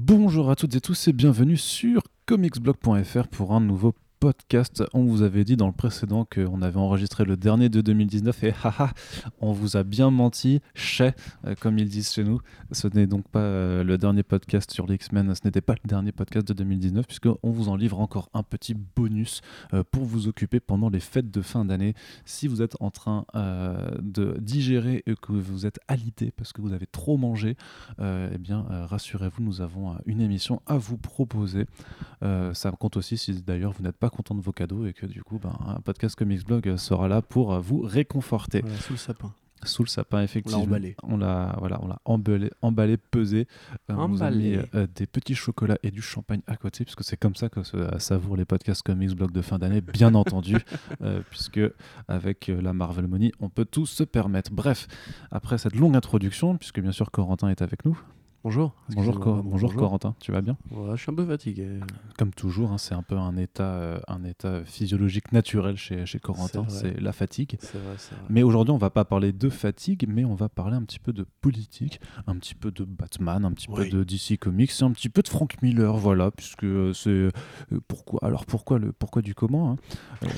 Bonjour à toutes et tous et bienvenue sur comicsblog.fr pour un nouveau podcast. On vous avait dit dans le précédent qu'on avait enregistré le dernier de 2019 et haha, on vous a bien menti, chez, euh, comme ils disent chez nous. Ce n'est donc pas euh, le dernier podcast sur les X-Men, ce n'était pas le dernier podcast de 2019 puisqu'on vous en livre encore un petit bonus euh, pour vous occuper pendant les fêtes de fin d'année. Si vous êtes en train de digérer et que vous êtes alité parce que vous avez trop mangé, eh bien rassurez-vous, nous avons une émission à vous proposer. ça compte aussi si d'ailleurs vous n'êtes pas content de vos cadeaux et que du coup, ben, un podcast Comics Blog sera là pour vous réconforter. sous le sapin. Sous le sapin, effectivement. On l'a emballé. On l'a voilà, on l'a emballé, emballé, pesé. Euh, on a mis euh, des petits chocolats et du champagne à côté, puisque c'est comme ça que se savoure les podcasts Comics Blog de fin d'année, bien entendu, euh, puisque avec la Marvel Money, on peut tout se permettre. Bref, après cette longue introduction, puisque bien sûr Corentin est avec nous. Bonjour. Bonjour, bonjour, Corentin, tu vas bien? Je suis un peu fatigué. Comme toujours, hein, c'est un peu un état, euh, un état physiologique naturel chez, chez Corentin, c'est la fatigue. Vrai, mais aujourd'hui, on va pas parler de fatigue, mais on va parler un petit peu de politique, un petit peu de Batman, un petit peu de DC Comics, un petit peu de Frank Miller, voilà, puisque euh, c'est euh, pourquoi. Alors pourquoi le pourquoi du comment hein?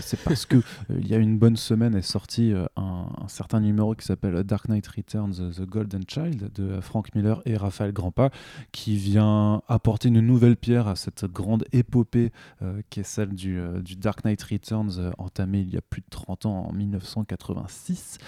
C'est parce que il y a une bonne semaine est sorti un, un, certain numéro qui s'appelle Dark Knight Returns, The Golden Child de Frank Miller et Raphaël grand pas, qui vient apporter une nouvelle pierre à cette grande épopée euh, qui est celle du, euh, Dark Knight Returns, euh, entamée il y a plus de 30 ans, en 1986.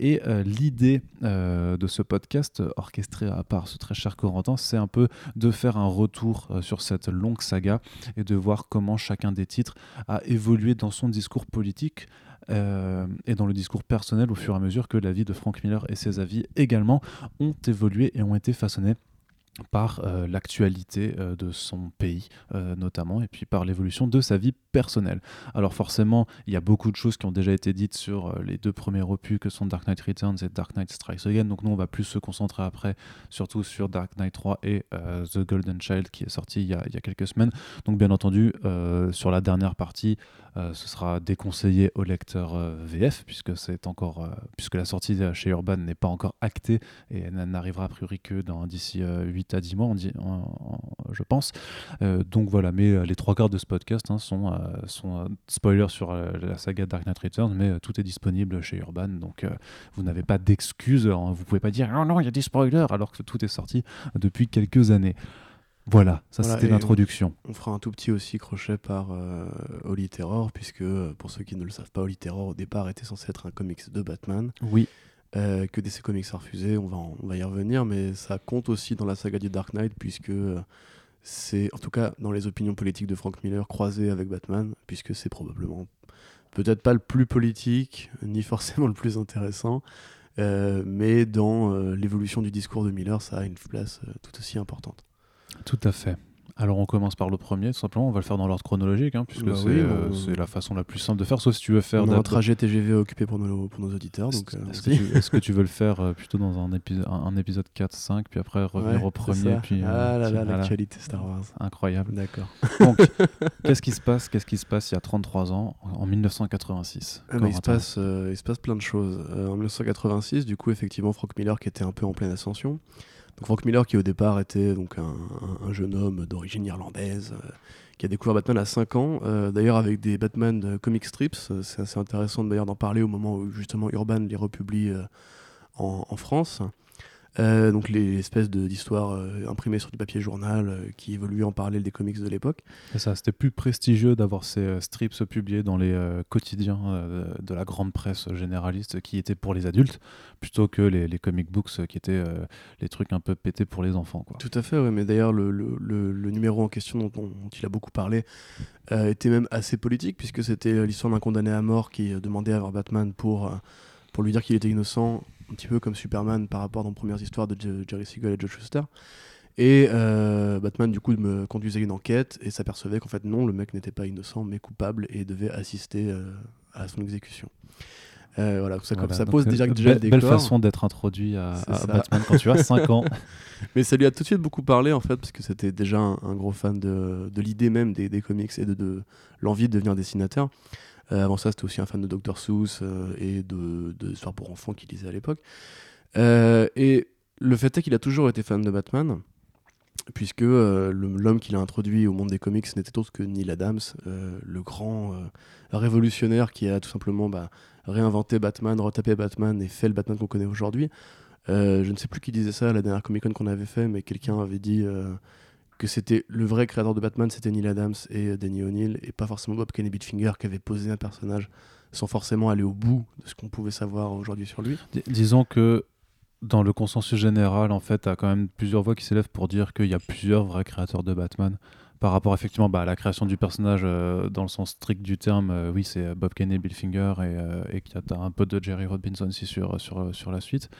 Et l'idée de ce podcast, orchestré à part ce très cher Corentin, c'est un peu de faire un retour sur cette longue saga et de voir comment chacun des titres a évolué dans son discours politique. et dans le discours personnel au fur et à mesure que la vie de Frank Miller et ses avis également ont évolué et ont été façonnés par euh, l'actualité euh, de son pays euh, notamment et puis par l'évolution de sa vie personnelle. Alors forcément, il y a beaucoup de choses qui ont déjà été dites sur les deux premiers opus que sont Dark Knight Returns et Dark Knight Strikes Again. Donc nous, on va plus se concentrer après surtout sur Dark Knight 3 et The Golden Child qui est sorti il y a, quelques semaines. Donc bien entendu, sur la dernière partie, ce sera déconseillé au lecteur VF puisque c'est encore puisque la sortie chez Urban n'est pas encore actée et n'arrivera a priori que dans d'ici 8 à 10 mois, on dit, je pense. Euh, donc voilà, mais euh, les trois quarts de ce podcast hein, sont, euh, sont spoilers sur la saga Dark Knight Returns, mais tout est disponible chez Urban, donc vous n'avez pas d'excuses. Hein, vous pouvez pas dire non, non, il y a des spoilers alors que tout est sorti depuis quelques années. Voilà, ça c'était l'introduction. On, fera un tout petit aussi crochet par Holy Terror, puisque pour ceux qui ne le savent pas, Holy Terror au départ était censé être un comics de Batman. Oui. Euh, que DC Comics a refusé, on va, y revenir, mais ça compte aussi dans la saga du Dark Knight, puisque euh, c'est, en tout cas dans les opinions politiques de Frank Miller, croisé avec Batman, puisque c'est probablement peut-être pas le plus politique, ni forcément le plus intéressant, euh, mais dans l'évolution du discours de Miller, ça a une place tout aussi importante. Tout à fait. Alors on commence par le premier, tout simplement. On va le faire dans l'ordre chronologique, hein, puisque bah euh, c'est la façon la plus simple de faire. Sauf si tu veux faire un trajet TGV occupé pour nos, pour nos auditeurs. Euh, est-ce que, tu veux le faire euh, plutôt dans un, épisode, un, épisode 4-5, puis après revenir au premier puis, Ah là là, l'actualité Star Wars. Incroyable. D'accord. Donc, qu'est-ce qui se passe Qu'est-ce qui se passe il y a 33 ans, en 1986 ah, il, se passe, il se passe plein de choses. en 1986, du coup, effectivement, Frank Miller qui était un peu en pleine ascension. Frank Miller, qui au départ était donc un, jeune homme d'origine irlandaise, euh, qui a découvert Batman à 5 ans, euh, d'ailleurs avec des Batman de comic strips. Euh, c'est assez intéressant d'ailleurs d'en parler au moment où justement Urban les republie en, France. Euh, donc les espèces d'histoires euh, imprimées sur du papier journal euh, qui évoluaient en parallèle des comics de l'époque. Ça, c'était plus prestigieux d'avoir ces strips publiés dans les quotidiens de la grande presse généraliste qui étaient pour les adultes, plutôt que les, les comic books qui étaient les trucs un peu pétés pour les enfants. Quoi. Tout à fait, oui, mais d'ailleurs le, le, le, numéro en question dont, dont, il a beaucoup parlé était même assez politique, puisque c'était l'histoire d'un condamné à mort qui demandait à voir Batman pour, pour lui dire qu'il était innocent un petit peu comme Superman par rapport aux premières histoires de Jerry Siegel et Joe Shuster. Et euh, Batman, du coup, me conduisait une enquête et s'apercevait qu'en fait, non, le mec n'était pas innocent, mais coupable et devait assister euh, à son exécution. Euh, voilà, ça, ça pose déjà, déjà belle, belle façon d'être introduit à, Batman quand tu as 5 ans. Mais ça lui a tout de suite beaucoup parlé en fait, parce que c'était déjà un, gros fan de, de l'idée même des, des, comics et de, de l'envie de devenir dessinateur. Euh, avant ça, c'était aussi un fan de Dr. Seuss euh, et de, de histoires pour enfants qu'il lisait à l'époque. Euh, et le fait est qu'il a toujours été fan de Batman. puisque l'homme qu'il a introduit au monde des comics n'était autre que Neil Adams, le grand révolutionnaire qui a tout simplement bah, réinventé Batman, retapé Batman et fait le Batman qu'on connaît aujourd'hui. je ne sais plus qui disait ça à la dernière Comic Con qu'on avait fait, mais quelqu'un avait dit que c'était le vrai créateur de Batman, c'était Neil Adams et Danny O'Neill, et pas forcément Bob Kane Bitfinger qui avait posé un personnage sans forcément aller au bout de ce qu'on pouvait savoir aujourd'hui sur lui. disons que dans le consensus général, en fait, il y a quand même plusieurs voix qui s'élèvent pour dire qu'il y a plusieurs vrais créateurs de Batman. Par rapport effectivement bah, à la création du personnage euh, dans le sens strict du terme, euh, oui, c'est Bob Kane et Bill Finger et, euh, qu'il y a un peu de Jerry Robinson aussi sur, sur, sur la suite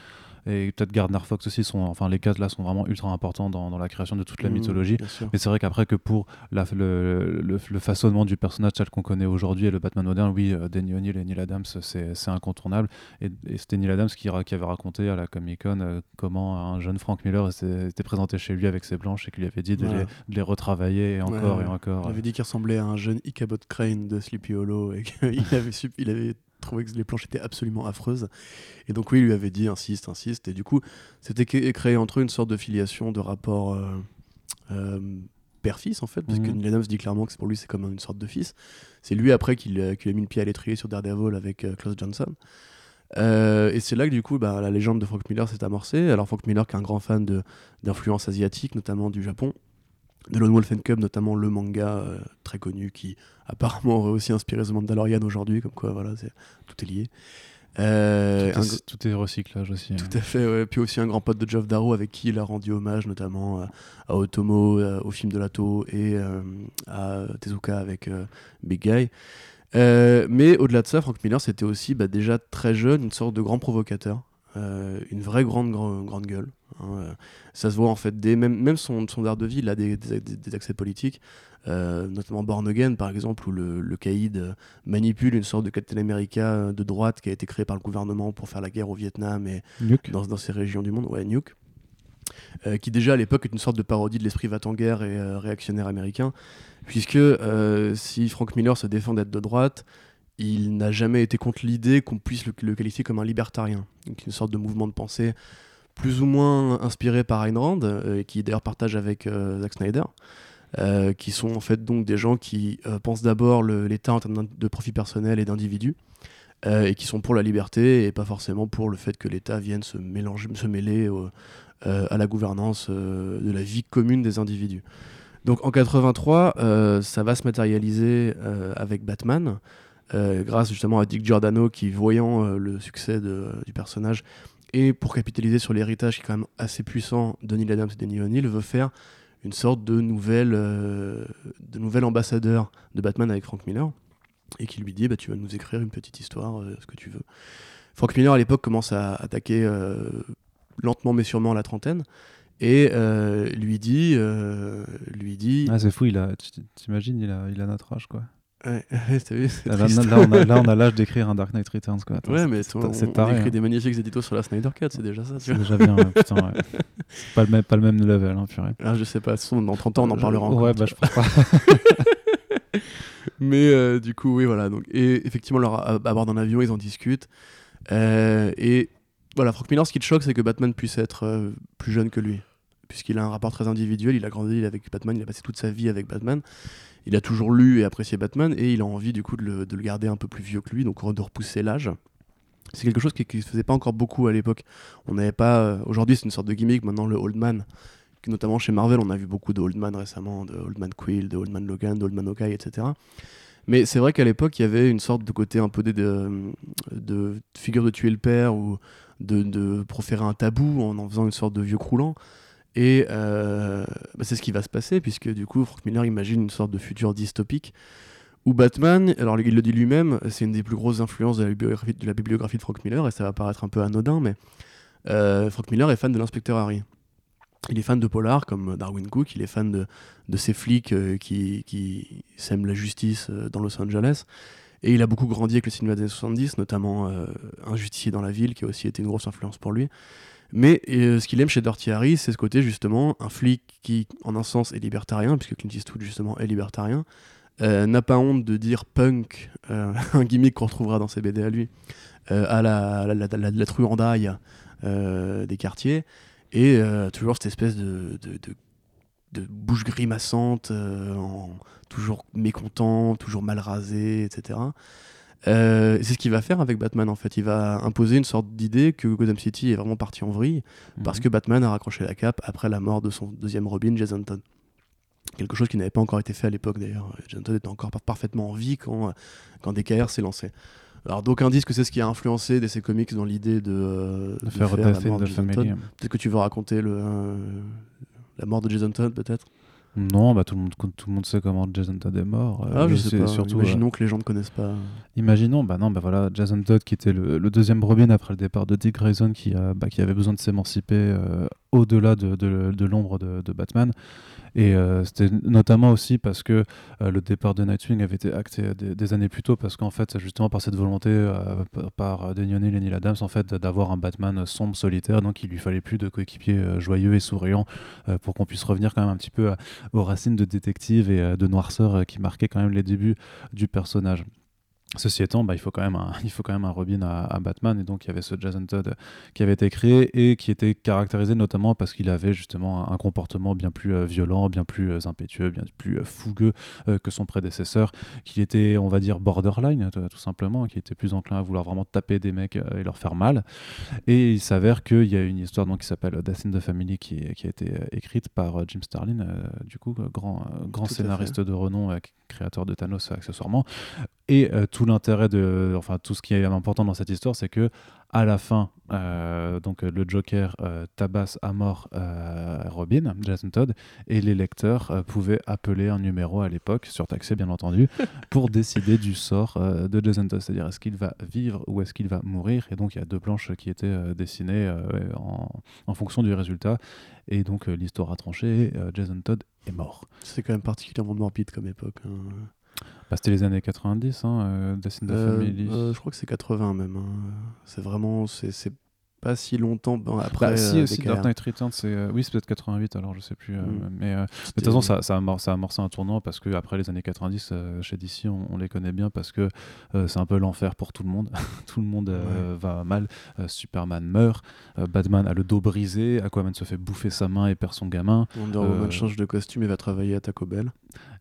et peut-être Gardner Fox aussi sont enfin les quatre là sont vraiment ultra importants dans, dans la création de toute la mmh, mythologie. mais c'est vrai qu'après que pour la, le, le, façonnement du personnage tel qu'on connaît aujourd'hui et le Batman moderne oui euh, Danny O'Neill et Neil Adams c'est incontournle et, c'était Neil Adams qui, qui, avait raconté à la Comic Con euh, comment un jeune Frank Miller était présenté chez lui avec ses blanches et qu'il lui avait dit de, les, retravailler et encore et encore. Il avait dit qu'il ressemblait à un jeune Ichabod Crane de Sleepy Hollow et qu'il avait, il avait trouvait que les planches étaient absolument affreuses. Et donc oui, il lui avait dit insiste, insiste. Et du coup, c'était créé entre eux une sorte de filiation, de rapport euh, euh, père-fils en fait, parce que mhm. Neil se dit clairement que pour lui c'est comme une sorte de fils. C'est lui après qu'il a mis le pied à l'étrier sur Daredevil avec euh, Klaus Johnson. et c'est là que du coup bah, la légende de Frank Miller s'est amorcée. Alors Frank Miller qui est un grand fan d'influence asiatique, notamment du Japon, de Lone Wolf and Cub, notamment le manga euh, très connu qui apparemment aurait aussi inspiré The Mandalorian aujourd'hui, comme quoi voilà, tout est lié. Euh, tout, est, recyclage aussi. Tout hein. à fait, ouais. Puis aussi un grand pote de Geoff Darrow avec qui il a rendu hommage notamment à, Otomo, euh, au film de Lato et à Tezuka avec Big Guy. mais au-delà de ça, Frank Miller, c'était aussi bah, déjà très jeune, une sorte de grand provocateur. Euh, une vraie grande, grande, gueule. Hein, euh. Ça se voit en fait, des, même, même son, son art de a des, des, accès politiques, euh, notamment Born Again par exemple, où le, le caïd manipule une sorte de Captain America de droite qui a été créé par le gouvernement pour faire la guerre au Vietnam et dans, dans, ces régions du monde. Ouais, Nuke. qui déjà à l'époque est une sorte de parodie de l'esprit va en guerre et réactionnaire américain, puisque si Frank Miller se défend d'être de droite, il n'a jamais été contre l'idée qu'on puisse le, qualifier comme un libertarien, donc une sorte de mouvement de pensée plus ou moins inspiré par Ayn Rand, euh, qui d'ailleurs partage avec euh, Zack Snyder, euh, qui sont en fait donc des gens qui pensent d'abord l'État en termes de profit personnel et d'individus, et qui sont pour la liberté et pas forcément pour le fait que l'État vienne se, mélanger, se mêler à la gouvernance de la vie commune des individus. Donc en 83, ça va se matérialiser avec Batman. Euh, grâce justement à Dick Giordano qui, voyant euh, le succès du personnage et pour capitaliser sur l'héritage qui est quand même assez puissant de Neil Adams et Danny O'Neill, veut faire une sorte de nouvel, euh, de nouvel ambassadeur de Batman avec Frank Miller et qui lui dit bah, Tu vas nous écrire une petite histoire, ce que tu veux. Frank Miller à l'époque commence à attaquer lentement mais sûrement la trentaine et lui dit lui dit ah c'est fou il a t'imagines il a il a notre âge quoi Ouais, t'as vu, là, on a l'âge d'écrire un Dark Knight Returns. Quoi. ouais, mais c'est on, on, écrit hein. des magnifiques éditos sur la Snyder Cut, c'est déjà ça. C'est déjà bien, putain. Ouais. pas, le même, pas le même level, hein, purée. Ah, je sais pas, dans 30 ans, on en parlera encore. Ouais, bah je pense pas. mais euh, du coup, oui, voilà. Donc, et effectivement, leur, à, bord d'un avion, ils en discutent. Euh, et voilà, Frank Miller, ce qui te choque, c'est que Batman puisse être euh, plus jeune que lui. Puisqu'il a un rapport très individuel, il a grandi avec Batman, il a passé toute sa vie avec Batman il a toujours lu et apprécié Batman et il a envie du coup de le, garder un peu plus vieux que lui, donc de repousser l'âge. C'est quelque chose qui ne se faisait pas encore beaucoup à l'époque. On n'avait pas. Euh, aujourd'hui, c'est une sorte de gimmick. Maintenant, le Old Man, notamment chez Marvel, on a vu beaucoup de Old Man récemment, de Old Man Quill, de Old Man Logan, de Old Man etc. Mais c'est vrai qu'à l'époque, il y avait une sorte de côté un peu de, de, figure de tuer le père ou de, de, proférer un tabou en en faisant une sorte de vieux croulant. Et euh, bah, c'est ce qui va se passer, puisque du coup, Frank Miller imagine une sorte de futur dystopique où Batman, alors il le dit lui-même, c'est une des plus grosses influences de la, bibliographie, de la Frank Miller, et ça va paraître un peu anodin, mais euh, Frank Miller est fan de l'inspecteur Harry. Il est fan de Polar, comme Darwin Cook, il est fan de, de ces flics euh, qui, sèment la justice dans Los Angeles. Et il a beaucoup grandi avec le cinéma des années 70, notamment Un justicier dans la ville, qui a aussi été une grosse influence pour lui. Mais euh, ce qu'il aime chez Dirty c'est ce côté justement, un flic qui, en un sens, est libertarien, puisque Clint Eastwood justement est libertarien, euh, n'a pas honte de dire punk, euh, un gimmick qu'on retrouvera dans ses BD à lui, à la, truandaille des quartiers, et toujours cette espèce de, bouche grimaçante, toujours mécontent, toujours mal rasé, etc. c'est ce qu'il va faire avec Batman en fait. Il va imposer une sorte d'idée que Gotham City est vraiment parti en vrille parce mhm. que Batman a raccroché la cape après la mort de son deuxième Robin, Jason Todd. Quelque chose qui n'avait pas encore été fait à l'époque d'ailleurs. Jason Todd était encore parfaitement en vie quand, quand DKR s'est lancé. Alors d'aucuns disent que c'est ce qui a influencé DC Comics dans l'idée de, euh, de, faire, la mort de, Jason Todd. Peut-être que tu veux raconter le, euh, la mort de Jason Todd peut-être? Non, bah tout le monde tout le monde sait comment Jason Todd est mort. Euh, ah, je sais pas. Surtout, imaginons que les gens ne connaissent pas. Imaginons, bah non, bah voilà, Jason Todd qui était le, deuxième Robin après le départ de Dick Grayson qui, a, bah, qui avait besoin de s'émanciper au-delà de, de l'ombre de, Batman. Et euh, c'était notamment aussi parce que euh, le départ de Nightwing avait été acté des, années plus tôt, parce qu'en fait, justement par cette volonté euh, par Daniel et Neil fait, d'avoir un Batman sombre, solitaire, donc il lui fallait plus de coéquipiers joyeux et souriants pour qu'on puisse revenir quand même un petit peu aux racines de détective et de noirceur qui marquaient quand même les débuts du personnage. Ceci étant, bah, il, faut quand même un, il faut quand même un Robin à, Batman, et donc il y avait ce Jason Todd qui avait été créé et qui était caractérisé notamment parce qu'il avait justement un comportement bien plus euh, violent, bien plus euh, impétueux, bien plus euh, fougueux que son prédécesseur, qu'il était, on va dire, borderline, tout simplement, qui était plus enclin à vouloir vraiment taper des mecs et leur faire mal. Et il s'avère qu'il y a une histoire donc, qui s'appelle Death in the Family qui, qui a été écrite par Jim Starlin, du coup, grand, grand scénariste de renom, créateur de Thanos accessoirement, et tout l'intérêt de, enfin tout ce qui est important dans cette histoire, c'est que à la fin, euh, donc le Joker euh, tabasse à mort euh, Robin, Jason Todd, et les lecteurs pouvaient appeler un numéro à l'époque, surtaxé bien entendu, pour décider du sort de Jason Todd, c'est-à-dire est-ce qu'il va vivre ou est-ce qu'il va mourir. Et donc il y a deux planches qui étaient dessinées en, en, fonction du résultat, et donc l'histoire a tranché, Jason Todd est mort. C'est quand même particulièrement morbide comme époque. Hein. Bah, c'était les années 90, hein, euh, Death in euh, Family. Euh, je crois que c'est 80 même. Hein. C'est vraiment. C'est pas si longtemps après. Bah, si, aussi, Dark Knight Returns, c'est. oui, c'est peut-être 88, alors je sais plus. Mm. Mais de toute façon, ça, ça, a ça, a amorcé un tournant parce que après les années 90, chez DC, on, les connaît bien parce que c'est un peu l'enfer pour tout le monde. tout le monde va mal. Superman meurt. Batman a le dos brisé. Aquaman se fait bouffer sa main et perd son gamin. Wonder Woman change de costume et va travailler à Taco Bell.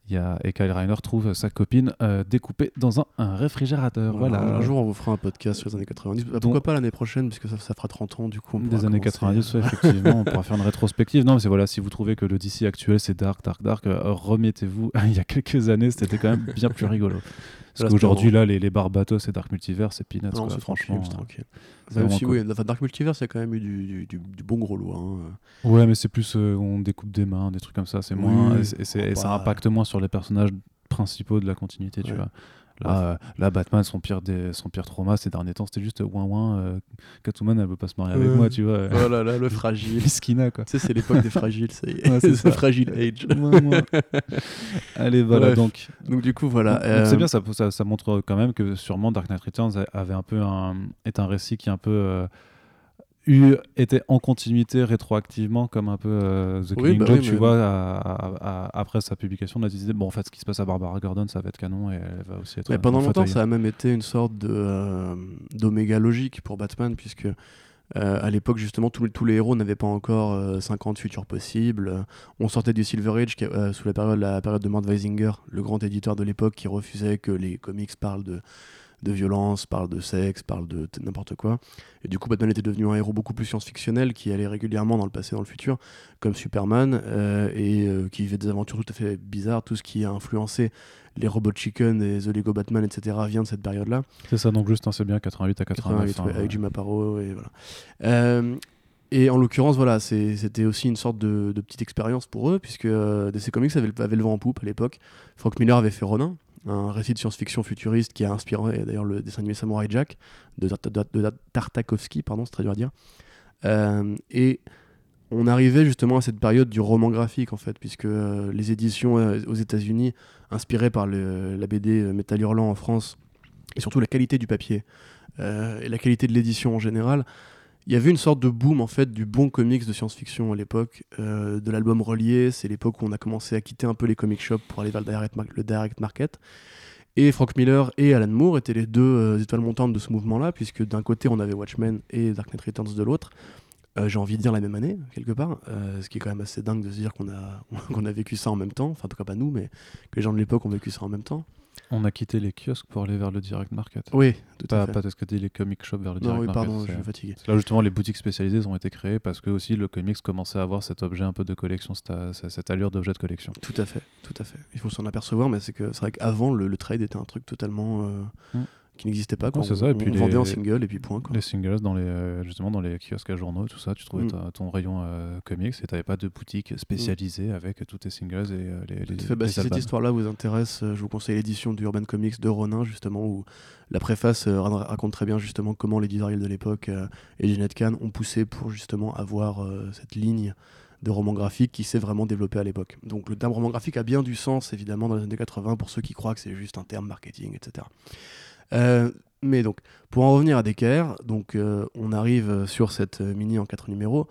Il y a, et Kyle Reiner trouve sa copine euh, découpée dans un, réfrigérateur. Voilà. Un jour, on vous fera un podcast sur les années 90. Pourquoi pas l'année prochaine, puisque ça, ça, fera 30 ans du coup. Des années 90, effectivement, on pourra faire une rétrospective. Non, mais voilà, si vous trouvez que le DC actuel c'est dark, dark, dark, euh, remettez-vous. il y a quelques années, c'était quand même bien plus rigolo. Parce qu'aujourd'hui, là, les, les Barbatos et Dark Multiverse, c'est peanuts. Non, c'est franchement. tranquille. aussi, oui, Dark Multiverse, il y a quand même eu du, du, du, bon gros lot. Hein. Ouais, mais c'est plus euh, on découpe des mains, des trucs comme ça. C'est moins. Et, et, ça impacte moins sur les personnages principaux de la continuité, tu vois. Là, euh, là, Batman, son pire, des, son pire trauma ces derniers temps, c'était juste ouin ouin. Euh, Catwoman, elle veut pas se marier avec moi, tu vois. Oh là là, le fragile. Skina, quoi. Tu sais, c'est l'époque des fragiles, ça y est. c'est le fragile age. Allez, voilà, donc. Donc, du coup, voilà. C'est euh, bien, ça, ça, ça, montre quand même que sûrement Dark Knight Returns avait un peu un, est un récit qui est un peu était en continuité rétroactivement, comme un peu euh, The Killing bah Joke, tu vois, après sa publication, on a dit bon, en fait, ce qui se passe à Barbara Gordon, ça va être canon et elle va aussi être. Mais pendant longtemps, ça a même été une sorte de euh, d'oméga logique pour Batman, puisque euh, à l'époque, justement, tous les héros n'avaient pas encore 50 futurs possibles. On sortait du Silver Age sous la période, la période de Mort Weisinger, le grand éditeur de l'époque qui refusait que les comics parlent de de violence, parle de sexe, parle de n'importe quoi. Et du coup, Batman était devenu un héros beaucoup plus science-fictionnel qui allait régulièrement dans le passé et dans le futur, comme Superman, euh, et euh, qui vivait des aventures tout à fait bizarres. Tout ce qui a influencé les Robot Chicken et The Lego Batman, etc., vient de cette période-là. C'est ça, donc juste, c'est bien 88 à 89. 88, avec Jim Aparo, et voilà. Euh, et en l'occurrence, voilà, c'était aussi une sorte de, petite expérience pour eux, puisque DC Comics avait, avait, le vent en poupe à l'époque. Frank Miller avait fait Ronin, un récit de science-fiction futuriste qui a inspiré d'ailleurs le dessin animé Samurai Jack de, Tartakovsky, pardon, c'est très dur à dire. Euh, et on arrivait justement à cette période du roman graphique en fait, puisque euh, les éditions euh, aux États-Unis, inspirées par la BD Métal Hurlant en France, et surtout la qualité du papier et la qualité de l'édition en général, il y avait une sorte de boom en fait du bon comics de science-fiction à l'époque, euh, de l'album relié. C'est l'époque où on a commencé à quitter un peu les comic shops pour aller vers le direct, market. Et Frank Miller et Alan Moore étaient les deux euh, étoiles montantes de ce mouvement-là, puisque d'un côté on avait Watchmen et Dark Knight Returns de l'autre. j'ai envie de dire la même année, quelque part, ce qui est quand même assez dingue de se dire qu'on a, qu'on a vécu ça en même temps, enfin en tout cas pas nous, mais que les gens de l'époque ont vécu ça en même temps. On a quitté les kiosques pour aller vers le direct market. Oui, tout pas, à fait. Pas que les comic shops vers le direct non, oui, market. pardon, je suis fatigué. Là, justement, les boutiques spécialisées ont été créées parce que aussi le comics commençait à avoir cet objet un peu de collection, cette, cette allure d'objet de collection. Tout à fait, tout à fait. Il faut s'en apercevoir, mais c'est que c'est vrai qu'avant, le, le, trade était un truc totalement. Euh, mm qui n'existait pas. Quoi. c'est ça. Et puis on les, vendait en single et puis point. Les singles, dans les, euh, justement, dans les kiosques à journaux, tout ça, tu trouvais mm. ton rayon euh, comics et tu n'avais pas de boutique spécialisée mm. avec tous tes singles et euh, les, les, fait, bah, Si cette histoire-là vous intéresse, je vous conseille l'édition du Urban Comics de Ronin, justement, où la préface raconte très bien justement comment les de l'époque et Jeanette Kahn ont poussé pour justement avoir cette ligne de roman graphique qui s'est vraiment développé à l'époque. Donc le terme roman graphique a bien du sens évidemment dans les années 80 pour ceux qui croient que c'est juste un terme marketing, etc. Euh, mais donc, pour en revenir à DKR, donc, euh, on arrive sur cette mini en 4 numéros.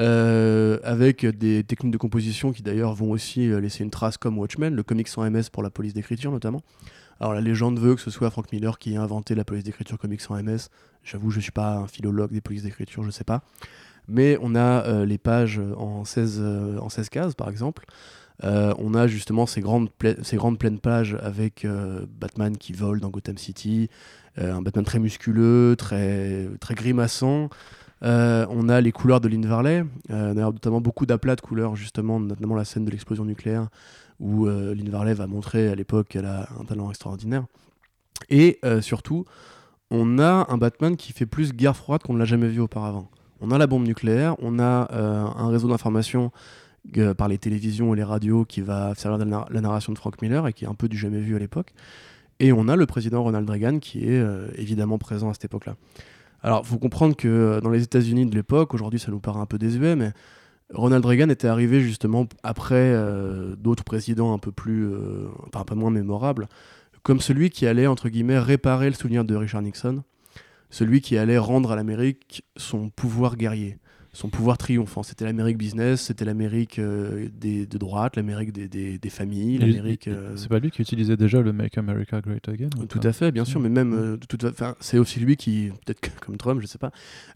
Euh, avec des techniques de composition qui d'ailleurs vont aussi laisser une trace comme Watchmen, le comics sans MS pour la police d'écriture notamment. Alors la légende veut que ce soit Frank Miller qui ait inventé la police d'écriture comics sans MS. J'avoue, je ne suis pas un philologue des polices d'écriture, je ne sais pas. Mais on a les pages en 16, en 16 cases par exemple. Euh, on a justement ces grandes, ces grandes pleines pages avec euh, Batman qui vole dans Gotham City, euh, un Batman très musculeux, très, très grimaçant. on a les couleurs de Lynn Varley, notamment beaucoup d'aplats de couleurs, justement, notamment la scène de l'explosion nucléaire, où Lynn Varley va montrer à l'époque qu'elle a un talent extraordinaire. Et surtout, on a un Batman qui fait plus guerre froide qu'on ne l'a jamais vu auparavant. On a la bombe nucléaire, on a un réseau d'information par les télévisions et les radios qui va servir de la, narration de Frank Miller et qui est un peu du jamais vu à l'époque. Et on a le président Ronald Reagan qui est euh, évidemment présent à cette époque-là. Alors, faut comprendre que euh, dans les États-Unis de l'époque, aujourd'hui ça nous paraît un peu désuet, mais Ronald Reagan était arrivé justement après euh, d'autres présidents un peu plus, enfin, un peu moins mémorables, comme celui qui allait entre guillemets réparer le souvenir de Richard Nixon, celui qui allait rendre à l'Amérique son pouvoir guerrier son pouvoir triomphant. C'était l'Amérique business, c'était l'Amérique euh, des, de droite, l'Amérique des, des, familles, l'Amérique. Euh, c'est pas lui qui utilisait déjà le Make America Great Again Tout à fait, bien sûr, mais même euh, c'est aussi lui qui, peut-être comme Trump, je sais pas,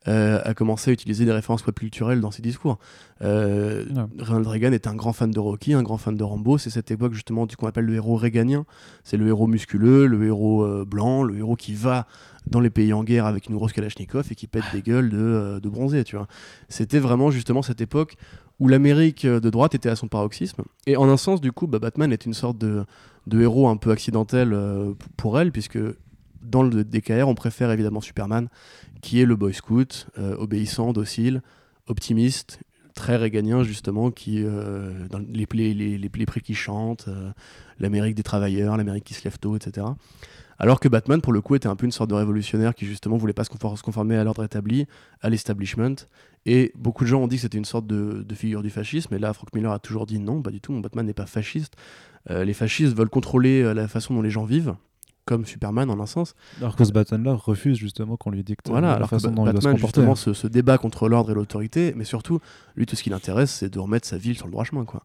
a commencé à utiliser des références pop culturelles dans ses discours. Ronald Reagan est un grand fan de Rocky, un grand fan de Rambo. C'est cette époque justement du qu'on appelle le héros réganien. C'est le héros musculeux, le héros blanc, le héros qui va dans les pays en guerre avec une grosse Kalachnikov et qui pète des gueules de, euh, de bronzés, tu vois. C'était vraiment justement cette époque où l'Amérique euh, de droite était à son paroxysme. Et en un sens, du coup, bah, Batman est une sorte de, de héros un peu accidentel euh, pour elle, puisque dans le DKR, on préfère évidemment Superman, qui est le boy scout, obéissant, docile, optimiste, très réganien justement, qui dans les, les, les, les, prix qui chantent, l'Amérique des travailleurs, l'Amérique qui se lève tôt, etc. Alors que Batman, pour le coup, était un peu une sorte de révolutionnaire qui justement voulait pas se conformer à l'ordre établi, à l'establishment. Et beaucoup de gens ont dit que c'était une sorte de, figure du fascisme. Et là, Frank Miller a toujours dit non, pas du tout. Mon Batman n'est pas fasciste. Euh, les fascistes veulent contrôler euh, la façon dont les gens vivent comme Superman en un sens. Alors que ce Batman-là refuse justement qu'on lui dicte voilà, la façon dont Batman, il doit se comporter. justement se, se débat contre l'ordre et l'autorité, mais surtout, lui tout ce qui l'intéresse, c'est de remettre sa ville sur le droit chemin, quoi.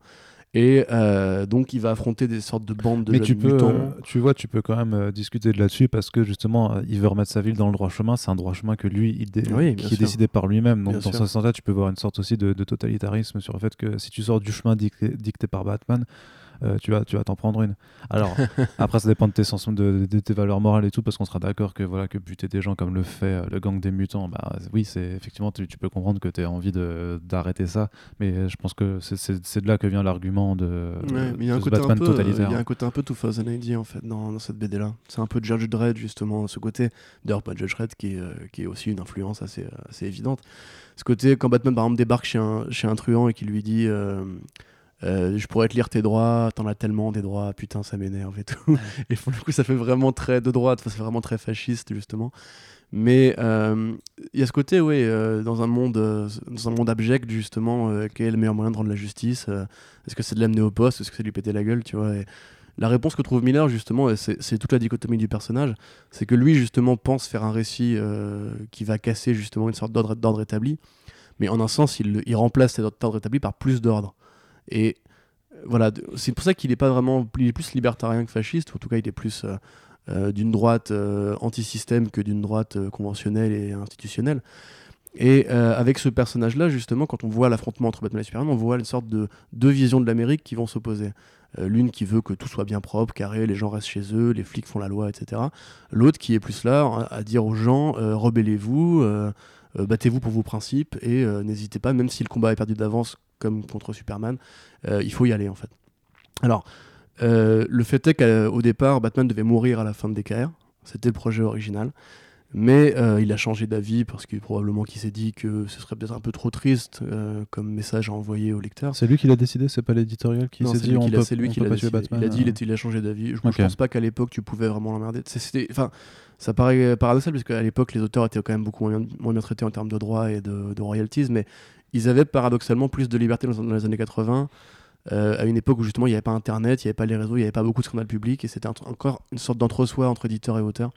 Et euh, donc, il va affronter des sortes de bandes de Mais tu peux, tu vois, tu peux quand même euh, discuter de là-dessus parce que justement, euh, il veut remettre sa ville dans le droit chemin. C'est un droit chemin que lui, il qui est décidé par lui-même. Donc, dans ce sens-là, tu peux voir une sorte aussi de, de, totalitarisme sur le fait que si tu sors du chemin dicté par Batman, euh, tu vas tu vas t'en prendre une. Alors après ça dépend de tes sens de, tes valeurs morales et tout parce qu'on sera d'accord que voilà que buter des gens comme le fait euh, le gang des mutants bah oui c'est effectivement tu, peux comprendre que tu as envie d'arrêter ça mais je pense que c'est de là que vient l'argument de, il y a un côté un peu, totalitaire. Il y a un côté un peu tout AD en fait dans, dans cette BD là. C'est un peu Judge Dredd justement ce côté d'ailleurs pas Judge Dredd qui est, euh, qui est aussi une influence assez, assez évidente. Ce côté quand Batman par exemple débarque chez un, chez un truand et qui lui dit euh, je pourrais te lire tes droits, t'en as tellement des droits, putain, ça m'énerve et tout. et pour le coup, ça fait vraiment très de droite, c'est vraiment très fasciste, justement. Mais euh, il y a ce côté, oui, euh, dans, un monde, dans un monde abject, justement, quel est le meilleur moyen de rendre la justice Est-ce que c'est de l'amener au poste Est-ce que c'est de lui péter la gueule, tu vois et La réponse que trouve Miller, justement, c'est toute la dichotomie du personnage, c'est que lui, justement, pense faire un récit qui va casser, justement, une sorte d'ordre établi. Mais en un sens, il, il remplace cet ordre établi par plus d'ordre. Et voilà, c'est pour ça qu'il est pas vraiment, il est plus libertarien que fasciste, ou en tout cas il est plus euh, euh, d'une droite euh, anti-système que d'une droite conventionnelle et institutionnelle. Et avec ce personnage-là, justement, quand on voit l'affrontement entre Batman et Superman, on voit une sorte de deux visions de l'Amérique qui vont s'opposer. L'une qui veut que tout soit bien propre, carré, les gens restent chez eux, les flics font la loi, etc. L'autre qui est plus là à dire aux gens rebellez-vous, battez-vous pour vos principes et n'hésitez pas, même si le combat est perdu d'avance, comme contre Superman, il faut y aller en fait. Alors, euh, le fait est qu'au départ, Batman devait mourir à la fin de DKR. C'était le projet original. Mais euh, il a changé d'avis parce que probablement qu'il s'est dit que ce serait peut-être un peu trop triste euh, comme message à envoyer au lecteur. C'est lui qui l'a décidé, c'est pas l'éditorial qui s'est dit on peut, C'est lui qui l'a décidé. Batman, il a dit il, a changé d'avis. Je, pense pas qu'à l'époque tu pouvais vraiment l'emmerder. Enfin, ça paraît paradoxal parce qu'à l'époque les auteurs étaient quand même beaucoup moins, bien traités en termes de droits et de, de royalties, mais ils avaient paradoxalement plus de liberté dans les années 80. Euh, à une époque où justement il n'y avait pas internet, il n'y avait pas les réseaux, il n'y avait pas beaucoup de scandales publics et c'était encore une sorte d'entre-soi entre éditeurs et auteurs.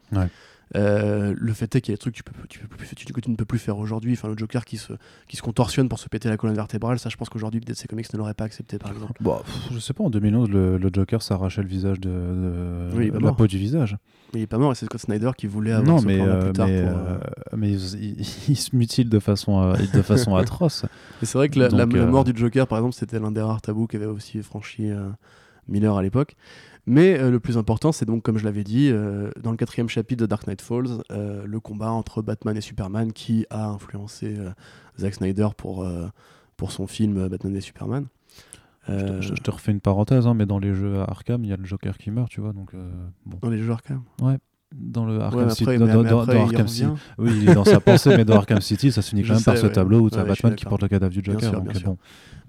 Euh, le fait est qu'il y a des trucs que tu, peux, tu, peux plus, tu, ne peux plus faire aujourd'hui. Enfin, le Joker qui se, qui se contorsionne pour se péter la colonne vertébrale, ça, je pense qu'aujourd'hui, DC Comics ne l'aurait pas accepté, par exemple. Bon, bah, je sais pas, en 2011, le, le Joker s'arrachait le visage de, de la peau du visage. Mais il est pas mort, et c'est Scott Snyder qui voulait avoir non, mais, euh, plus tard. Mais, pour, euh, mais il, il, se mutile de façon, de façon atroce. Et c'est vrai que la, la, mort du Joker, par exemple, c'était l'un des rares tabous qui avait aussi franchi Miller à l'époque. Mais euh, le plus important, c'est donc, comme je l'avais dit, euh, dans le quatrième chapitre de Dark Knight Falls, euh, le combat entre Batman et Superman qui a influencé Zack Snyder pour, pour son film Batman et Superman. Je te, refais une parenthèse, hein, mais dans les jeux Arkham, il y a le Joker qui meurt, tu vois. Donc, bon. Dans les jeux Arkham? Ouais. Dans le Arkham City, dans, Arkham City. Oui, il est dans sa pensée, mais dans Arkham City, ça se finit quand même par ce tableau où tu as Batman qui porte le cadavre du Joker. Bien donc, sûr, bon.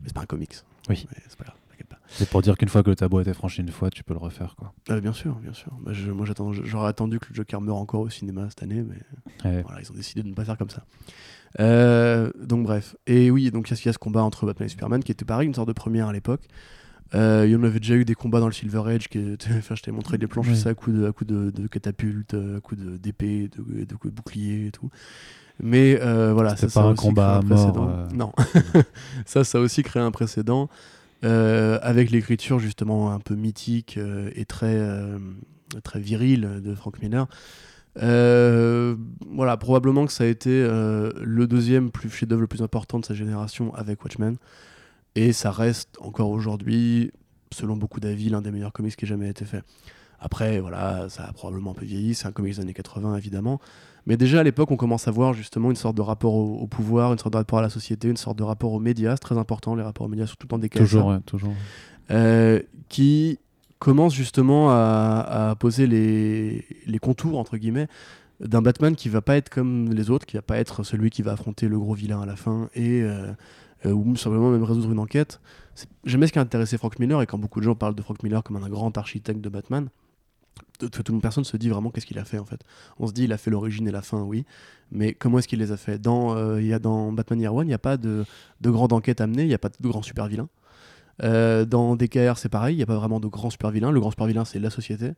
Mais c'est pas un comics. Oui. C'est pas grave. C'est pour dire qu'une fois que le tableau a été franchi une fois, tu peux le refaire. Quoi. Ah, bien sûr, bien sûr. Bah, moi, j'aurais attendu que le Joker meure encore au cinéma cette année, mais voilà, ils ont décidé de ne pas faire comme ça. Euh, donc bref. Et oui, donc il y a ce combat entre Batman et Superman qui était pareil, une sorte de première à l'époque. Euh, il y en avait déjà eu des combats dans le Silver Age. Qui, enfin, je t'ai montré des planches ça à coups de, à coup de, de catapultes, à coups d'épée, de, de, de, bouclier et tout. Mais euh, voilà, c'est pas un combat à mort. Non, ça, ça a aussi créé un précédent. Euh, avec l'écriture justement un peu mythique euh, et très, euh, très virile de Frank Miller. voilà, probablement que ça a été le deuxième plus chef-d'œuvre le plus important de sa génération avec Watchmen. Et ça reste encore aujourd'hui, selon beaucoup d'avis, l'un des meilleurs comics qui ait jamais été fait. Après, voilà, ça a probablement un peu vieilli, c'est un comics des années 80 évidemment. Mais déjà à l'époque, on commence à voir justement une sorte de rapport au, pouvoir, une sorte de rapport à la société, une sorte de rapport aux médias, c'est très important, les rapports aux médias, surtout dans des cas. Toujours, ouais, toujours. Euh, qui commence justement à, poser les, les, contours, entre guillemets, d'un Batman qui va pas être comme les autres, qui va pas être celui qui va affronter le gros vilain à la fin et. Euh, euh, ou simplement même résoudre une enquête. Jamais ce qui a intéressé Frank Miller, et quand beaucoup de gens parlent de Frank Miller comme un grand architecte de Batman, toute une personne se dit vraiment qu'est-ce qu'il a fait en fait. On se dit il a fait l'origine et la fin, oui, mais comment est-ce qu'il les a fait? Dans, euh, y a dans Batman Year One, il n'y a pas de, de grande enquête à mener, il n'y a pas de grand super vilain. Euh, dans DKR, c'est pareil, il n'y a pas vraiment de grand super vilain. Le grand super vilain, c'est la société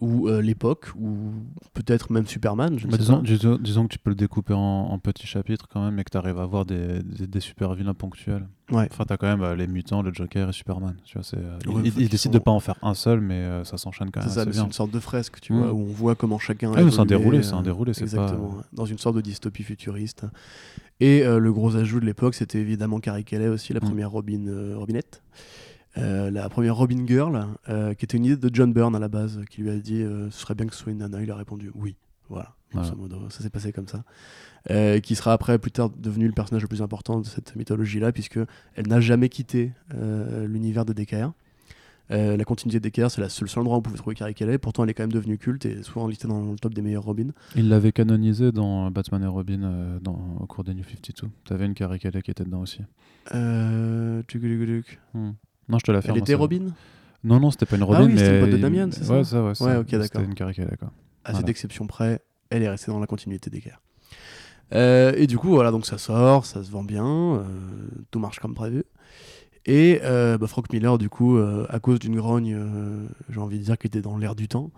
ou euh, l'époque, ou peut-être même Superman. Je bah, disons, disons, que tu peux le découper en, petits chapitres quand même, et que tu arrives à avoir des, des, super vilains ponctuels. Ouais. Enfin, tu as quand même euh, les mutants, le Joker et Superman. Tu vois, c'est, euh, ils, décident de pas en faire un seul, mais ça s'enchaîne quand même. C'est une sorte de fresque, tu vois, mm. où on voit comment chacun. Ah, c'est un déroulé, c'est un déroulé, Exactement, dans une sorte de dystopie futuriste. Et le gros ajout de l'époque, c'était évidemment Carrie Kelly aussi, la mm. première Robin, Robinette. Euh, la première Robin Girl, euh, qui était une idée de John Byrne à la base, qui lui a dit euh, ce serait bien que ce soit une nana. Il a répondu oui. Voilà, ça s'est passé comme ça. qui sera après, plus tard, devenu le personnage le plus important de cette mythologie-là, puisque elle n'a jamais quitté l'univers de DKR. la continuité de DKR, c'est le seul endroit où on pouvait trouver Carrie Kelly. Pourtant, elle est quand même devenue culte et souvent listée dans le top des meilleurs Robin. Il l'avait canonisé dans Batman et Robin dans, au cours des New 52. T'avais une Carrie Kelly qui était dedans aussi. Euh. Non, je te la fais. Elle était Robin Non, non, c'était pas une Robin. Ah oui, mais... c'était une pote de Damien, c'est ça Ouais, ça, ouais. Ouais, ok, d'accord. C'était une caricature, quoi. À cette exception près, elle est restée dans la continuité des guerres. Euh, et du coup, voilà, donc ça sort, ça se vend bien, euh, tout marche comme prévu. Et euh, bah, Frank Miller, du coup, à cause d'une grogne, j'ai envie de dire, qui était dans l'air du temps,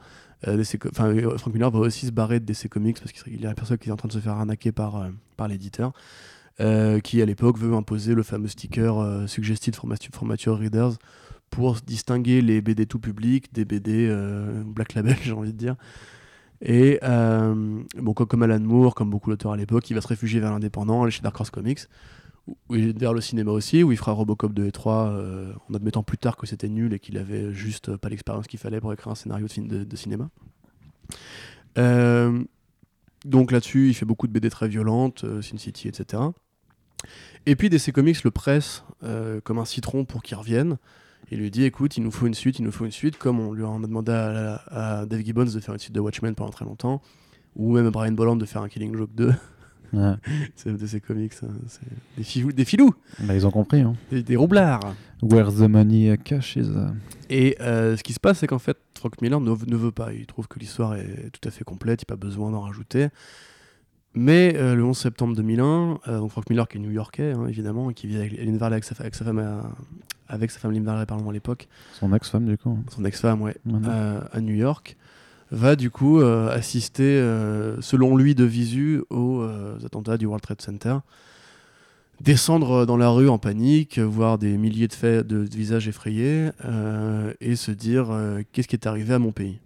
Frank Miller va aussi se barrer de DC Comics parce qu'il a personne qui est en train de se faire arnaquer par, par l'éditeur. Euh, qui à l'époque veut imposer le fameux sticker euh, Suggested for, Mature Readers pour distinguer les BD tout public des BD euh, Black Label, j'ai envie de dire. Et bon, comme Alan Moore, comme beaucoup d'auteurs à l'époque, il va se réfugier vers l'indépendant, aller chez Dark Horse Comics, vers le cinéma aussi, où il fera Robocop 2 et 3 en admettant plus tard que c'était nul et qu'il avait juste pas l'expérience qu'il fallait pour écrire un scénario de cinéma. donc là-dessus, il fait beaucoup de BD très violentes, Sin City, etc. Et puis DC Comics le presse euh, comme un citron pour qu'il revienne. Il lui dit écoute, il nous faut une suite, il nous faut une suite, comme on lui a demandé à, Dave Gibbons de faire une suite de Watchmen pendant très longtemps, ou même à Brian Bolland de faire un Killing Joke 2. c'est DC Comics, hein, c'est des, filous, des filous. Bah, ils ont compris. Hein. Des, roublards. Where the money cash is. Et euh, ce qui se passe, c'est qu'en fait, Frank Miller ne, ne, veut pas. Il trouve que l'histoire est tout à fait complète, il n'y a pas besoin d'en rajouter. Mais euh, le 11 septembre 2001, euh, donc Frank Miller, qui est new-yorkais, hein, évidemment, qui vit avec, avec, sa, avec sa femme, à, avec sa femme Lynn Varley, pardon, à l'époque. Son ex-femme, du coup. Son ex-femme, ouais, à New York, va du coup euh, assister, selon lui, de visu aux attentats du World Trade Center. Descendre dans la rue en panique, voir des milliers de, faits, de visages effrayés, et se dire qu'est-ce qui est arrivé à mon pays.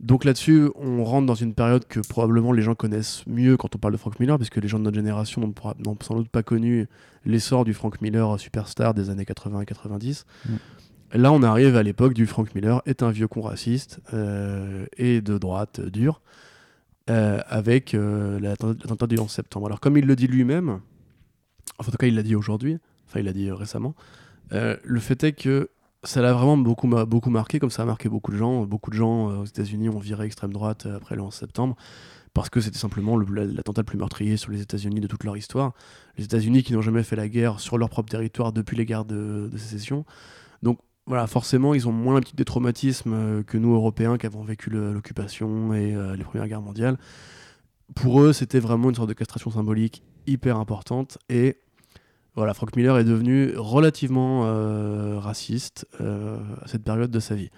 Donc là-dessus, on rentre dans une période que probablement les gens connaissent mieux quand on parle de Frank Miller, parce que les gens de notre génération n'ont sans doute pas connu l'essor du Frank Miller superstar des années 80 et 90. Mm. Là, on arrive à l'époque du Frank Miller est un vieux con raciste euh, et de droite euh, dur, euh, avec l'attentat du 11 septembre. Alors, comme il le dit lui-même, en tout cas, il l'a dit aujourd'hui, enfin, il l'a dit récemment, le fait est que ça l'a vraiment beaucoup, beaucoup marqué, comme ça a marqué beaucoup de gens. Beaucoup de gens euh, aux États-Unis ont viré extrême droite euh, après le 11 septembre, parce que c'était simplement l'attentat le, plus meurtrier sur les États-Unis de toute leur histoire. Les États-Unis qui n'ont jamais fait la guerre sur leur propre territoire depuis les guerres de, sécession. Donc voilà, forcément, ils ont moins des traumatismes euh, que nous, Européens, qui avons vécu l'occupation et les Premières Guerres mondiales. Pour eux, c'était vraiment une sorte de castration symbolique hyper importante et voilà, Frank Miller est devenu relativement euh, raciste euh, à cette période de sa vie.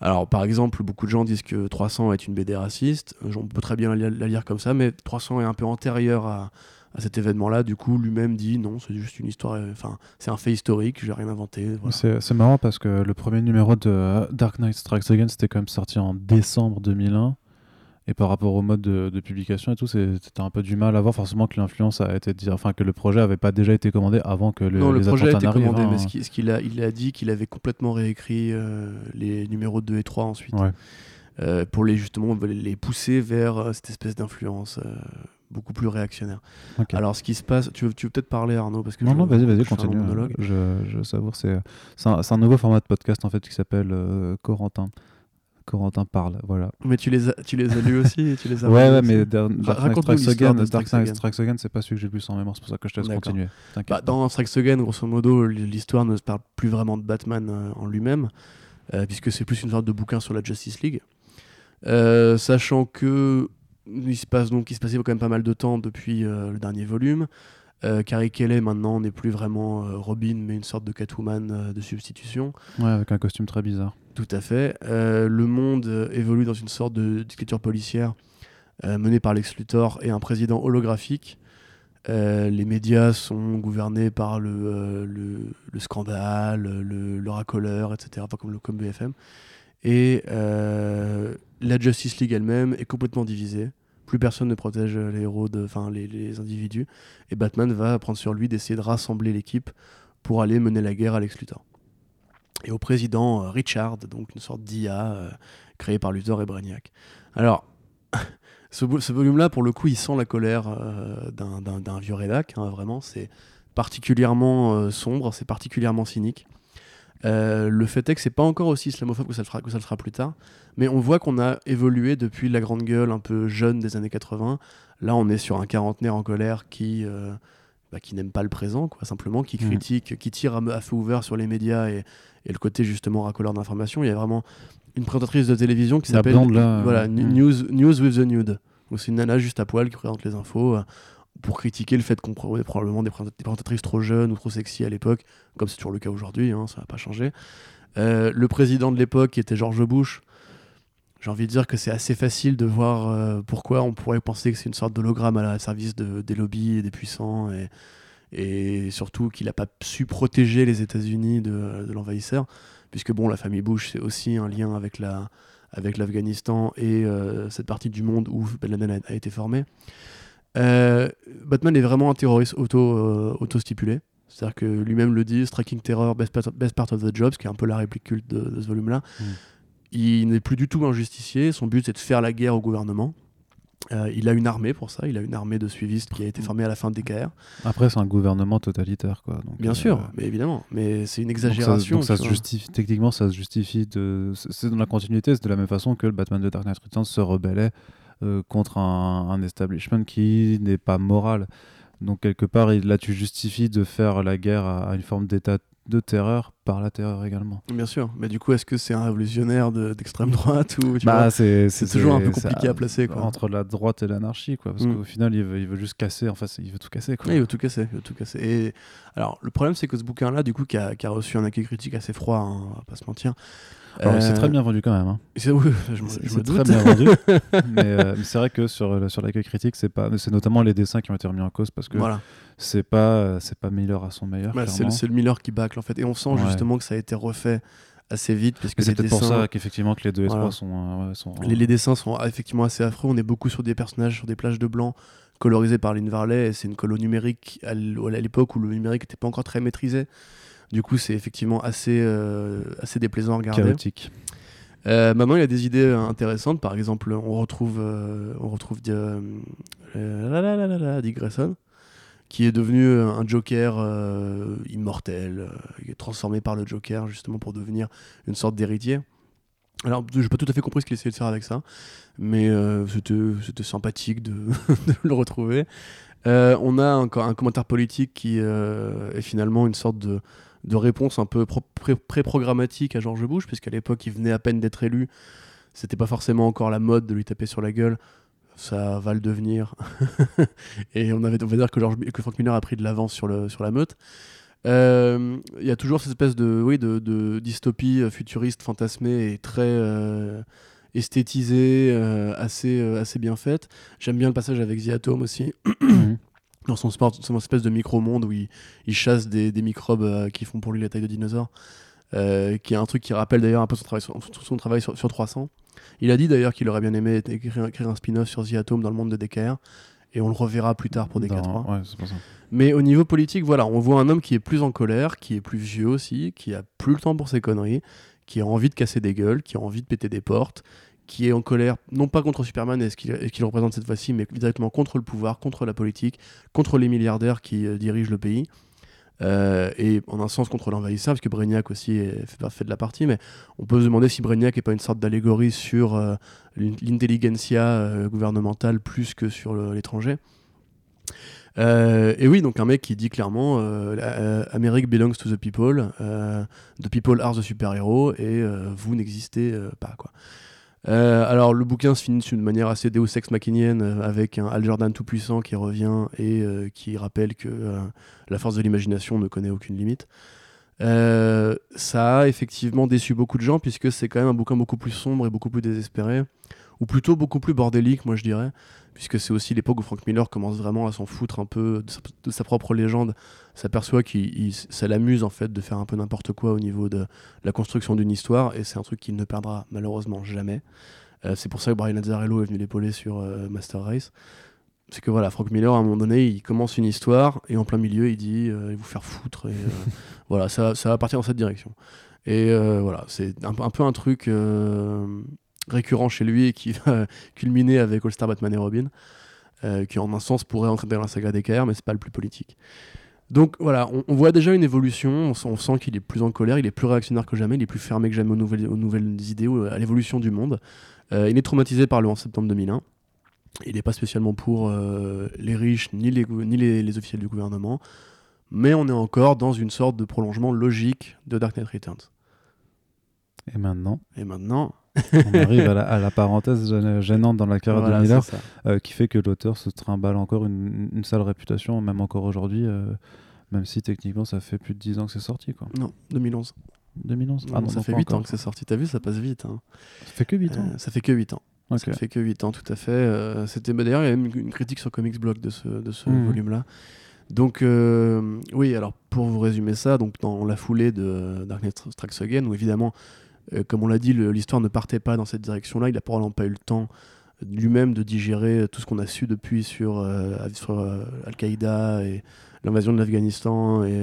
Alors, par exemple, beaucoup de gens disent que 300 est une BD raciste. On peut très bien la, lire comme ça, mais 300 est un peu antérieur à, cet événement-là. Du coup, lui-même dit non, c'est juste une histoire. Enfin, c'est un fait historique, je n'ai rien inventé. C'est marrant parce que le premier numéro de Dark Knight Strikes Again, c'était quand même sorti en décembre 2001. Et par rapport au mode de, publication et tout, c'était un peu du mal à voir forcément que l'influence a été enfin que le projet avait pas déjà été commandé avant que le, non, le projet a été commandé, mais hein. ce qu'il a, il a dit qu'il avait complètement réécrit euh, les numéros 2 et 3 ensuite. Euh, pour les justement les pousser vers euh, cette espèce d'influence beaucoup plus réactionnaire. Alors, ce qui se passe, tu veux, tu veux peut-être parler, Arnaud parce que Non, non, vas-y, vas-y, continue. Je, je savoure, c'est un, un, nouveau format de podcast en fait qui s'appelle Corentin. Corentin parle, voilà. Mais tu les as, tu les as lus aussi tu les as Ouais, ouais mais Dark Strikes Again, c'est pas celui que j'ai lu sans mémoire, c'est pour ça que je te laisse continuer. Bah, dans Strikes Again, grosso modo, l'histoire ne se parle plus vraiment de Batman euh, en lui-même, euh, puisque c'est plus une sorte de bouquin sur la Justice League. Euh, sachant que il se passe donc il se passait quand même pas mal de temps depuis le dernier volume. Euh, Carrie Kelly maintenant n'est plus vraiment euh, Robin mais une sorte de Catwoman euh, de substitution. Ouais, avec un costume très bizarre. Tout à fait. le monde évolue dans une sorte de dictature policière menée par Lex Luthor et un président holographique. les médias sont gouvernés par le, le, scandale, le, le, racoleur, etc., comme, le, comme BFM. Et la Justice League elle-même est complètement divisée plus personne ne protège les héros, enfin les, individus, et Batman va prendre sur lui d'essayer de rassembler l'équipe pour aller mener la guerre à Lex Luthor. Et au président euh, Richard, donc une sorte d'IA euh, créée par Luthor et Brainiac. Alors, ce, volume-là, pour le coup, il sent la colère euh, d'un vieux rédac, hein, vraiment, c'est particulièrement sombre, c'est particulièrement cynique. Euh, le fait est que c'est pas encore aussi islamophobe que ça, le fera, que ça le sera plus tard, mais on voit qu'on a évolué depuis la grande gueule un peu jeune des années 80. Là, on est sur un quarantenaire en colère qui, euh, bah, qui n'aime pas le présent, quoi, simplement, qui mmh. critique, qui tire à, feu ouvert sur les médias et, le côté justement racoleur d'information. Il y a vraiment une présentatrice de télévision qui s'appelle voilà, mmh. News, News with the Nude. C'est une nana juste à poil qui présente les infos. Euh, pour critiquer le fait qu'on prenait probablement des présentatrices trop jeunes ou trop sexy à l'époque, comme c'est toujours le cas aujourd'hui, hein, ça n'a pas changé. Euh, le président de l'époque, qui était George Bush, j'ai envie de dire que c'est assez facile de voir euh, pourquoi on pourrait penser que c'est une sorte d'hologramme à la service de, des lobbies et des puissants, et, surtout qu'il n'a pas su protéger les États-Unis de, l'envahisseur, puisque bon, la famille Bush, c'est aussi un lien avec la, avec l'Afghanistan et cette partie du monde où Ben Laden a, été formé. Batman est vraiment un terroriste auto, auto-stipulé. C'est-à-dire que lui-même le dit, Striking Terror, best part, of the job, ce qui est un peu la réplique culte de, ce volume-là. Mm. Il n'est plus du tout un justicier. Son but, c'est de faire la guerre au gouvernement. Euh, il a une armée pour ça, il a une armée de suivistes qui a été formée à la fin de DKR. Après, c'est un gouvernement totalitaire, quoi. Bien sûr, euh, mais évidemment, mais c'est une exagération. Donc ça, se justifie, techniquement, ça se justifie de. C'est dans la continuité, c'est de la même façon que le Batman de Dark Knight Returns se rebellait euh, contre un, un, establishment qui n'est pas moral. Donc quelque part, là, tu justifies de faire la guerre à, une forme d'état de terreur par la terreur également. Bien sûr, mais du coup, est-ce que c'est un révolutionnaire d'extrême droite ou bah, c'est toujours un peu compliqué à placer quoi. entre la droite et l'anarchie quoi, parce mm. qu'au final, il veut, il veut, juste casser, en fait, il veut tout casser quoi. il veut tout casser, il veut tout casser. Et alors, le problème, c'est que ce bouquin-là, du coup, qui a, qui a, reçu un accueil critique assez froid, hein, on va pas se mentir, c'est très euh, bien vendu quand même. Hein. C'est très bien vendu. Euh, mais, c'est vrai que sur, sur l'accueil critique, c'est pas, c'est notamment les dessins qui ont été remis en cause parce que c'est pas, c'est pas Miller à son meilleur. Bah, c'est le, Miller qui bâcle en fait, et on sent justement que ça a été refait assez vite parce que c'est peut-être pour ça qu'effectivement que les deux et trois sont, euh, sont les, dessins sont effectivement assez affreux on est beaucoup sur des personnages sur des plages de blanc colorisés par Lynn Varley c'est une colo numérique à l'époque où le numérique n'était pas encore très maîtrisé du coup, c'est effectivement assez, euh, assez déplaisant à regarder. Chaotique. Euh, maintenant, il y a des idées intéressantes. Par exemple, on retrouve, euh, on retrouve euh, Dick Grayson, qui est devenu un Joker immortel, qui est transformé par le Joker justement pour devenir une sorte d'héritier. Alors, je n'ai pas tout à fait compris ce qu'il essayait de faire avec ça, mais c'était sympathique de, de, le retrouver. on a encore un commentaire politique qui est finalement une sorte de, de réponse un peu pré-programmatique à George Bush, puisqu'à l'époque, il venait à peine d'être élu. C'était pas forcément encore la mode de lui taper sur la gueule. Ça va le devenir. et on, avait, on va dire que, George, que Frank Miller a pris de l'avance sur, sur la meute. Euh, il y a toujours cette espèce de, oui, de, dystopie futuriste fantasmée et très euh, esthétisée, euh, assez, assez bien faite. J'aime bien le passage avec The Atom aussi. Dans son, sport, son espèce de micro-monde où il, chasse des, microbes euh, qui font pour lui la taille de dinosaure, euh, qui est un truc qui rappelle d'ailleurs un peu son travail, sur, son travail sur, 300. Il a dit d'ailleurs qu'il aurait bien aimé écrire, un spin-off sur The Atom dans le monde de DKR, et on le reverra plus tard pour DK3. Mais au niveau politique, voilà, on voit un homme qui est plus en colère, qui est plus vieux aussi, qui a plus le temps pour ses conneries, qui a envie de casser des gueules, qui a envie de péter des portes, qui est en colère, non pas contre Superman et ce qu'il représente cette fois-ci, mais directement contre le pouvoir, contre la politique, contre les milliardaires qui euh, dirigent le pays. Euh, et en un sens contre l'envahisseur, parce que Brainiac aussi fait, fait, de la partie, mais on peut se demander si Brainiac n'est pas une sorte d'allégorie sur euh, l'intelligentsia gouvernementale plus que sur l'étranger. et oui, donc un mec qui dit clairement America belongs to the people, the people are the super-héros, et vous n'existez pas. quoi. Euh, alors le bouquin se finit d'une manière assez Deus Ex Machinienne euh, avec un Al Jordan tout puissant qui revient et euh, qui rappelle que la force de l'imagination ne connaît aucune limite. ça a effectivement déçu beaucoup de gens puisque c'est quand même un bouquin beaucoup plus sombre et beaucoup plus désespéré ou plutôt beaucoup plus bordélique, moi je dirais, puisque c'est aussi l'époque où Frank Miller commence vraiment à s'en foutre un peu de sa, propre légende, s'aperçoit que ça l'amuse en fait de faire un peu n'importe quoi au niveau de la construction d'une histoire, et c'est un truc qu'il ne perdra malheureusement jamais. Euh, c'est pour ça que Brian Azzarello est venu l'épauler sur euh, Master Race. C'est que voilà, Frank Miller, à un moment donné, il commence une histoire, et en plein milieu, il dit euh, il vous faire foutre, et voilà, ça, ça va partir dans cette direction. Et voilà, c'est un, un, peu un truc récurrent chez lui et qui va culminer avec All-Star Batman et Robin, euh, qui en un sens pourrait entrer dans la saga DKR, mais c'est pas le plus politique. Donc voilà, on, voit déjà une évolution, on sent, qu'il est plus en colère, il est plus réactionnaire que jamais, il est plus fermé que jamais aux nouvelles, aux nouvelles idées, à l'évolution du monde. Euh, il est traumatisé par le 11 septembre 2001. Il n'est pas spécialement pour euh, les riches ni, les, ni les, officiels du gouvernement, mais on est encore dans une sorte de prolongement logique de Dark Knight Returns. Et maintenant? Et maintenant, on arrive à la, parenthèse gênante dans la carrière de Miller, euh, qui fait que l'auteur se trimballe encore une, sale réputation, même encore aujourd'hui, euh, même si techniquement ça fait plus de 10 ans que c'est sorti. Quoi. Non, 2011. 2011 ah non, Ça fait 8 ans que c'est sorti, t'as vu, ça passe vite. Hein. Ça fait que 8 ans euh, Ça fait que 8 ans. Ça fait que 8 ans, tout à fait. C'était bah, D'ailleurs, il y a même une critique sur Comics Blog de ce, de ce mmh. volume-là. Donc, oui, alors pour vous résumer ça, donc dans la foulée de Dark Knight Strikes Again, où évidemment comme on l'a dit, l'histoire ne partait pas dans cette direction-là. Il n'a probablement pas eu le temps lui-même de digérer tout ce qu'on a su depuis sur, Al-Qaïda et l'invasion de l'Afghanistan et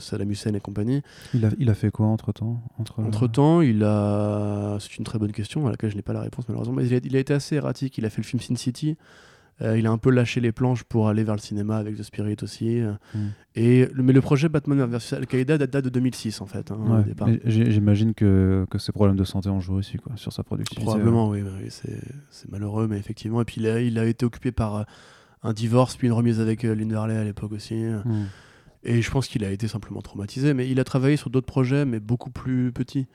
Saddam Hussein et compagnie. Il a, il a fait quoi entre-temps entre, entre, temps, il a... C'est une très bonne question à laquelle je n'ai pas la réponse malheureusement. Mais il a, il a, été assez erratique. Il a fait le film Sin City. Euh, il a un peu lâché les planches pour aller vers le cinéma avec The Spirit aussi. Euh. Hmm. Et, mais le projet Batman vs Al-Qaïda date, de 2006 en fait. Hein, j'imagine que, que ses problèmes de santé ont joué aussi quoi, sur sa production. Probablement, oui. c'est malheureux, mais effectivement. Et puis il a, il a été occupé par euh, un divorce, puis une remise avec Linda Harley à l'époque aussi. Hmm. Et je pense qu'il a été simplement traumatisé. Mais il a travaillé sur d'autres projets, mais beaucoup plus petits.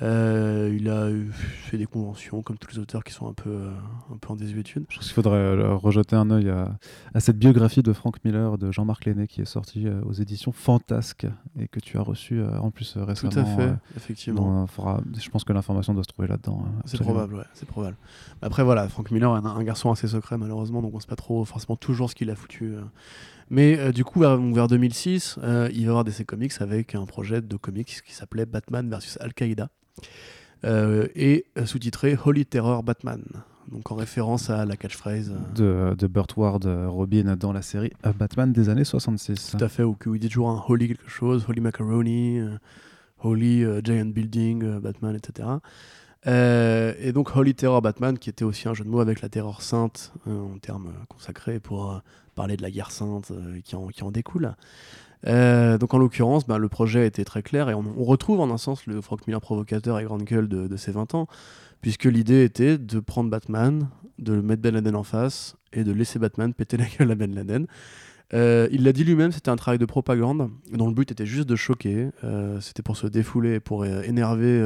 Euh, il a fait des conventions comme tous les auteurs qui sont un peu, euh, un peu en désuétude. Je pense qu'il faudrait euh, rejeter un œil à, cette biographie de Frank Miller de Jean-Marc Lenné qui est sortie aux éditions Fantasque et que tu as reçu en plus récemment. Tout à fait, effectivement. je pense que l'information doit se trouver là-dedans. Hein, c'est probable, ouais, c'est probable. Après voilà, Frank Miller est un, garçon assez secret malheureusement, donc on ne sait pas trop forcément toujours ce qu'il a foutu. Mais du coup, vers, 2006, il va avoir des comics avec un projet de comics qui s'appelait Batman versus Al-Qaïda. Euh, et sous-titré Holy Terror Batman. Donc en référence à la catchphrase euh, de, de Burt Ward euh, Robin dans la série Batman des années 66. Tout à fait, où il dit toujours un Holy quelque chose, Holy Macaroni, Holy Giant Building, Batman, etc. et donc Holy Terror Batman, qui était aussi un jeu de mots avec la terreur sainte, en termes consacrés pour parler de la guerre sainte qui en, qui en découle. Euh, donc en l'occurrence, ben, le projet était très clair et on, retrouve en un sens le Frank Miller provocateur et grande gueule de, ses 20 ans, puisque l'idée était de prendre Batman, de mettre Ben Laden en face et de laisser Batman péter la gueule à Ben Laden. Euh, il l'a dit lui-même, c'était un travail de propagande dont le but était juste de choquer, euh, c'était pour se défouler, pour énerver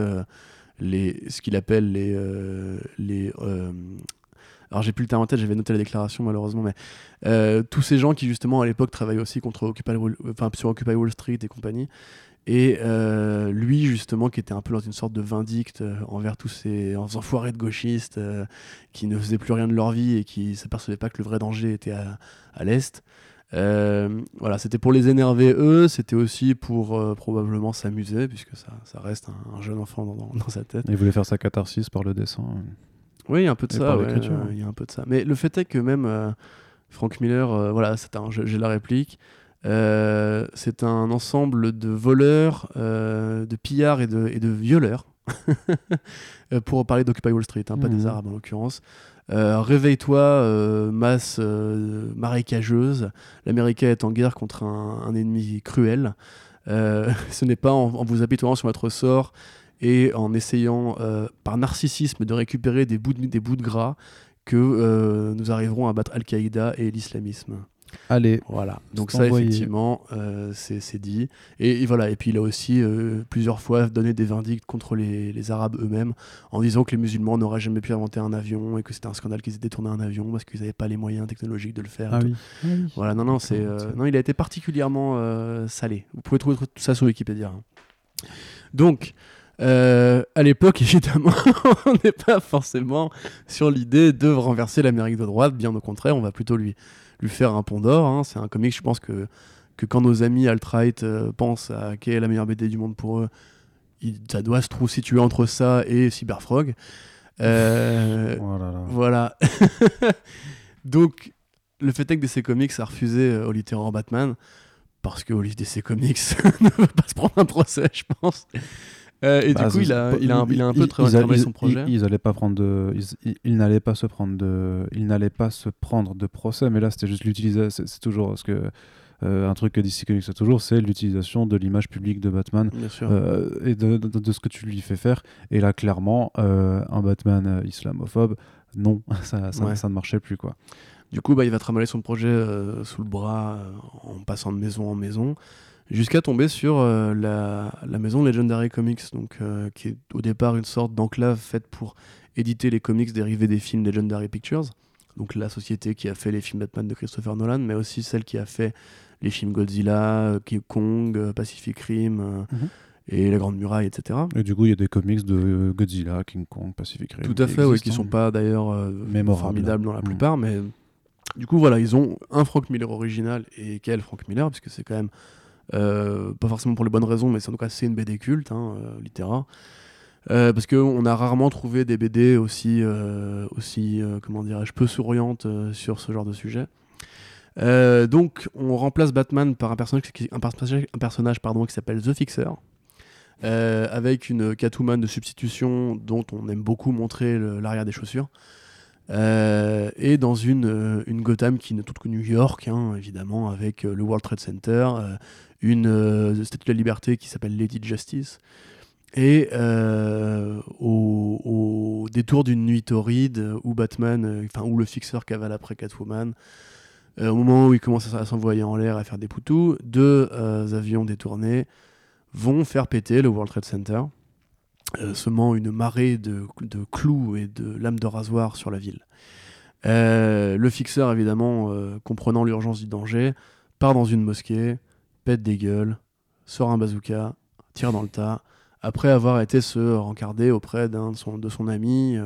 ce qu'il appelle les, les alors j'ai plus le terme en tête, j'avais noté la déclaration malheureusement, mais euh, tous ces gens qui justement à l'époque travaillaient aussi contre Occupy Wall, enfin, sur Occupy Wall Street et compagnie, et euh, lui justement qui était un peu dans une sorte de vindicte euh, envers tous ces enfoirés de gauchistes qui ne faisaient plus rien de leur vie et qui s'apercevaient pas que le vrai danger était à, l'est. voilà, c'était pour les énerver eux, c'était aussi pour probablement s'amuser, puisque ça, reste un, jeune enfant dans, sa tête. Il voulait faire sa catharsis par le dessin. Oui, il y a un peu de ça. il y a un peu de ça. Mais le fait est que même euh, Frank Miller, euh, voilà, c'est un, j'ai la réplique. Euh, c'est un ensemble de voleurs, de pillards et de, et de violeurs, pour parler d'Occupy Wall Street, hein, pas des mhm. Arabes en l'occurrence. Réveille-toi, masse marécageuse. L'Amérique est en guerre contre un, ennemi cruel. ce n'est pas en, en, vous apitoyant sur votre sort et en essayant euh, par narcissisme de récupérer des bouts de, des bouts de gras que euh, nous arriverons à battre Al-Qaïda et l'islamisme. Allez. Voilà. Donc ça, effectivement, euh, c'est dit. Et, voilà. Et puis il a aussi plusieurs fois donné des vindictes contre les, les Arabes eux-mêmes en disant que les musulmans n'auraient jamais pu inventer un avion et que c'était un scandale qu'ils aient détourné un avion parce qu'ils n'avaient pas les moyens technologiques de le faire. Ah, ah oui. Voilà. Non, non, c'est non, il a été particulièrement salé. Vous pouvez trouver tout ça sur Wikipédia. Hein. Donc. Euh, à l'époque, évidemment, on n'est pas forcément sur l'idée de renverser l'Amérique de droite. Bien au contraire, on va plutôt lui, lui faire un pont d'or. Hein. C'est un comic, je pense que, que quand nos amis alt-right euh, pensent à quelle est la meilleure BD du monde pour eux, ça doit se trouver situé entre ça et Cyberfrog. Euh, oh voilà. Donc, le fait est que DC Comics a refusé au littéraire Batman parce que DC Comics ne veut pas se prendre un procès, je pense. Euh, et du bah, coup, il a, il, a un, il a un peu travaillé son projet. Ils, n'allaient pas prendre de, ils, n'allaient pas se prendre de, ils n'allaient pas se prendre de procès, mais là, c'était juste l'utilisation. C'est toujours ce que euh, un truc que DC Comics a toujours, c'est l'utilisation de l'image publique de Batman euh, et de, de, ce que tu lui fais faire. Et là, clairement, un Batman islamophobe, non, ça, ça, ça, ne marchait plus quoi. Du coup, bah, il va travailler son projet sous le bras en passant de maison en maison jusqu'à tomber sur euh, la, la, maison Legendary Comics, donc, euh, qui est au départ une sorte d'enclave faite pour éditer les comics dérivés des films Legendary Pictures, donc la société qui a fait les films Batman de Christopher Nolan, mais aussi celle qui a fait les films Godzilla, euh, King Kong, Pacific Rim. Mhm. Et La Grande Muraille, etc. Et du coup, il y a des comics de Godzilla, King Kong, Pacific Rim. Tout à fait, oui, qui sont pas d'ailleurs formidables dans la mhm. plupart, mais du coup, voilà, ils ont un Frank Miller original et quel Frank Miller, puisque c'est quand même euh, pas forcément pour les bonnes raisons, mais en tout cas c'est une BD culte, hein, euh, littéraire. parce qu'on a rarement trouvé des BD aussi, aussi comment peu souriantes sur ce genre de sujet. donc, on remplace Batman par un personnage, personnage, un personnage pardon, qui s'appelle The Fixer, avec une Catwoman de substitution dont on aime beaucoup montrer l'arrière des chaussures. Euh, et dans une, euh, une Gotham qui n'est toute que New York, hein, évidemment, avec euh, le World Trade Center, une statue de la liberté qui s'appelle Lady Justice, et au, détour d'une nuit torride où Batman, enfin où le fixeur cavale après Catwoman, au moment où il commence à, s'envoyer en l'air, à faire des poutous, deux avions détournés vont faire péter le World Trade Center. Euh, semant une marée de, clous et de lames de rasoir sur la ville. Euh, le fixeur, évidemment, euh, comprenant l'urgence du danger, part dans une mosquée, pète des gueules, sort un bazooka, tire dans le tas, après avoir été se rencarder auprès d'un de son, de son ami,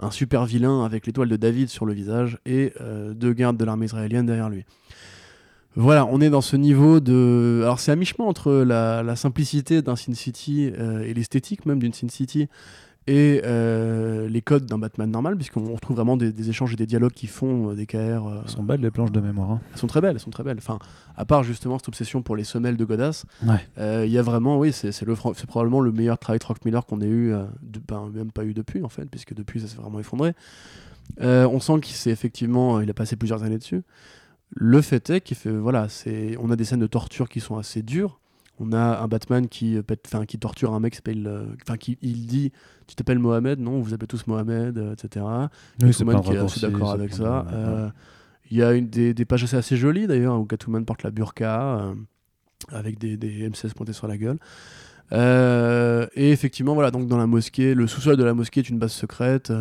un super vilain avec l'étoile de David sur le visage et deux gardes de l'armée israélienne derrière lui. Voilà, on est dans ce niveau de. Alors, c'est à mi-chemin entre la, simplicité d'un Sin City euh, et l'esthétique même d'une Sin City et euh, les codes d'un Batman normal, puisqu'on retrouve vraiment des, échanges et des dialogues qui font euh, des KR. Elles sont belles les planches de mémoire. Hein. Elles sont très belles, elles sont très belles. Enfin, à part justement cette obsession pour les semelles de Godas, il y a vraiment, oui, c'est probablement le meilleur travail de Frank Miller qu'on ait eu, de, ben, même pas eu depuis en fait, puisque depuis ça s'est vraiment effondré. on sent qu'il s'est effectivement, il a passé plusieurs années dessus. Le fait est qu'il fait, voilà, c'est, on a des scènes de torture qui sont assez dures. On a un Batman qui, euh, qui torture un mec qui s'appelle, euh, enfin, qui il dit, tu t'appelles Mohamed, non, vous appelez tous Mohamed, euh, etc. Oui, Catwoman qui est assez d'accord avec ça. Il y a une, des, des, pages assez, assez jolies d'ailleurs où Catwoman porte la burqa avec des, des, M16 pointés sur la gueule. et effectivement, voilà, donc dans la mosquée, le sous-sol de la mosquée est une base secrète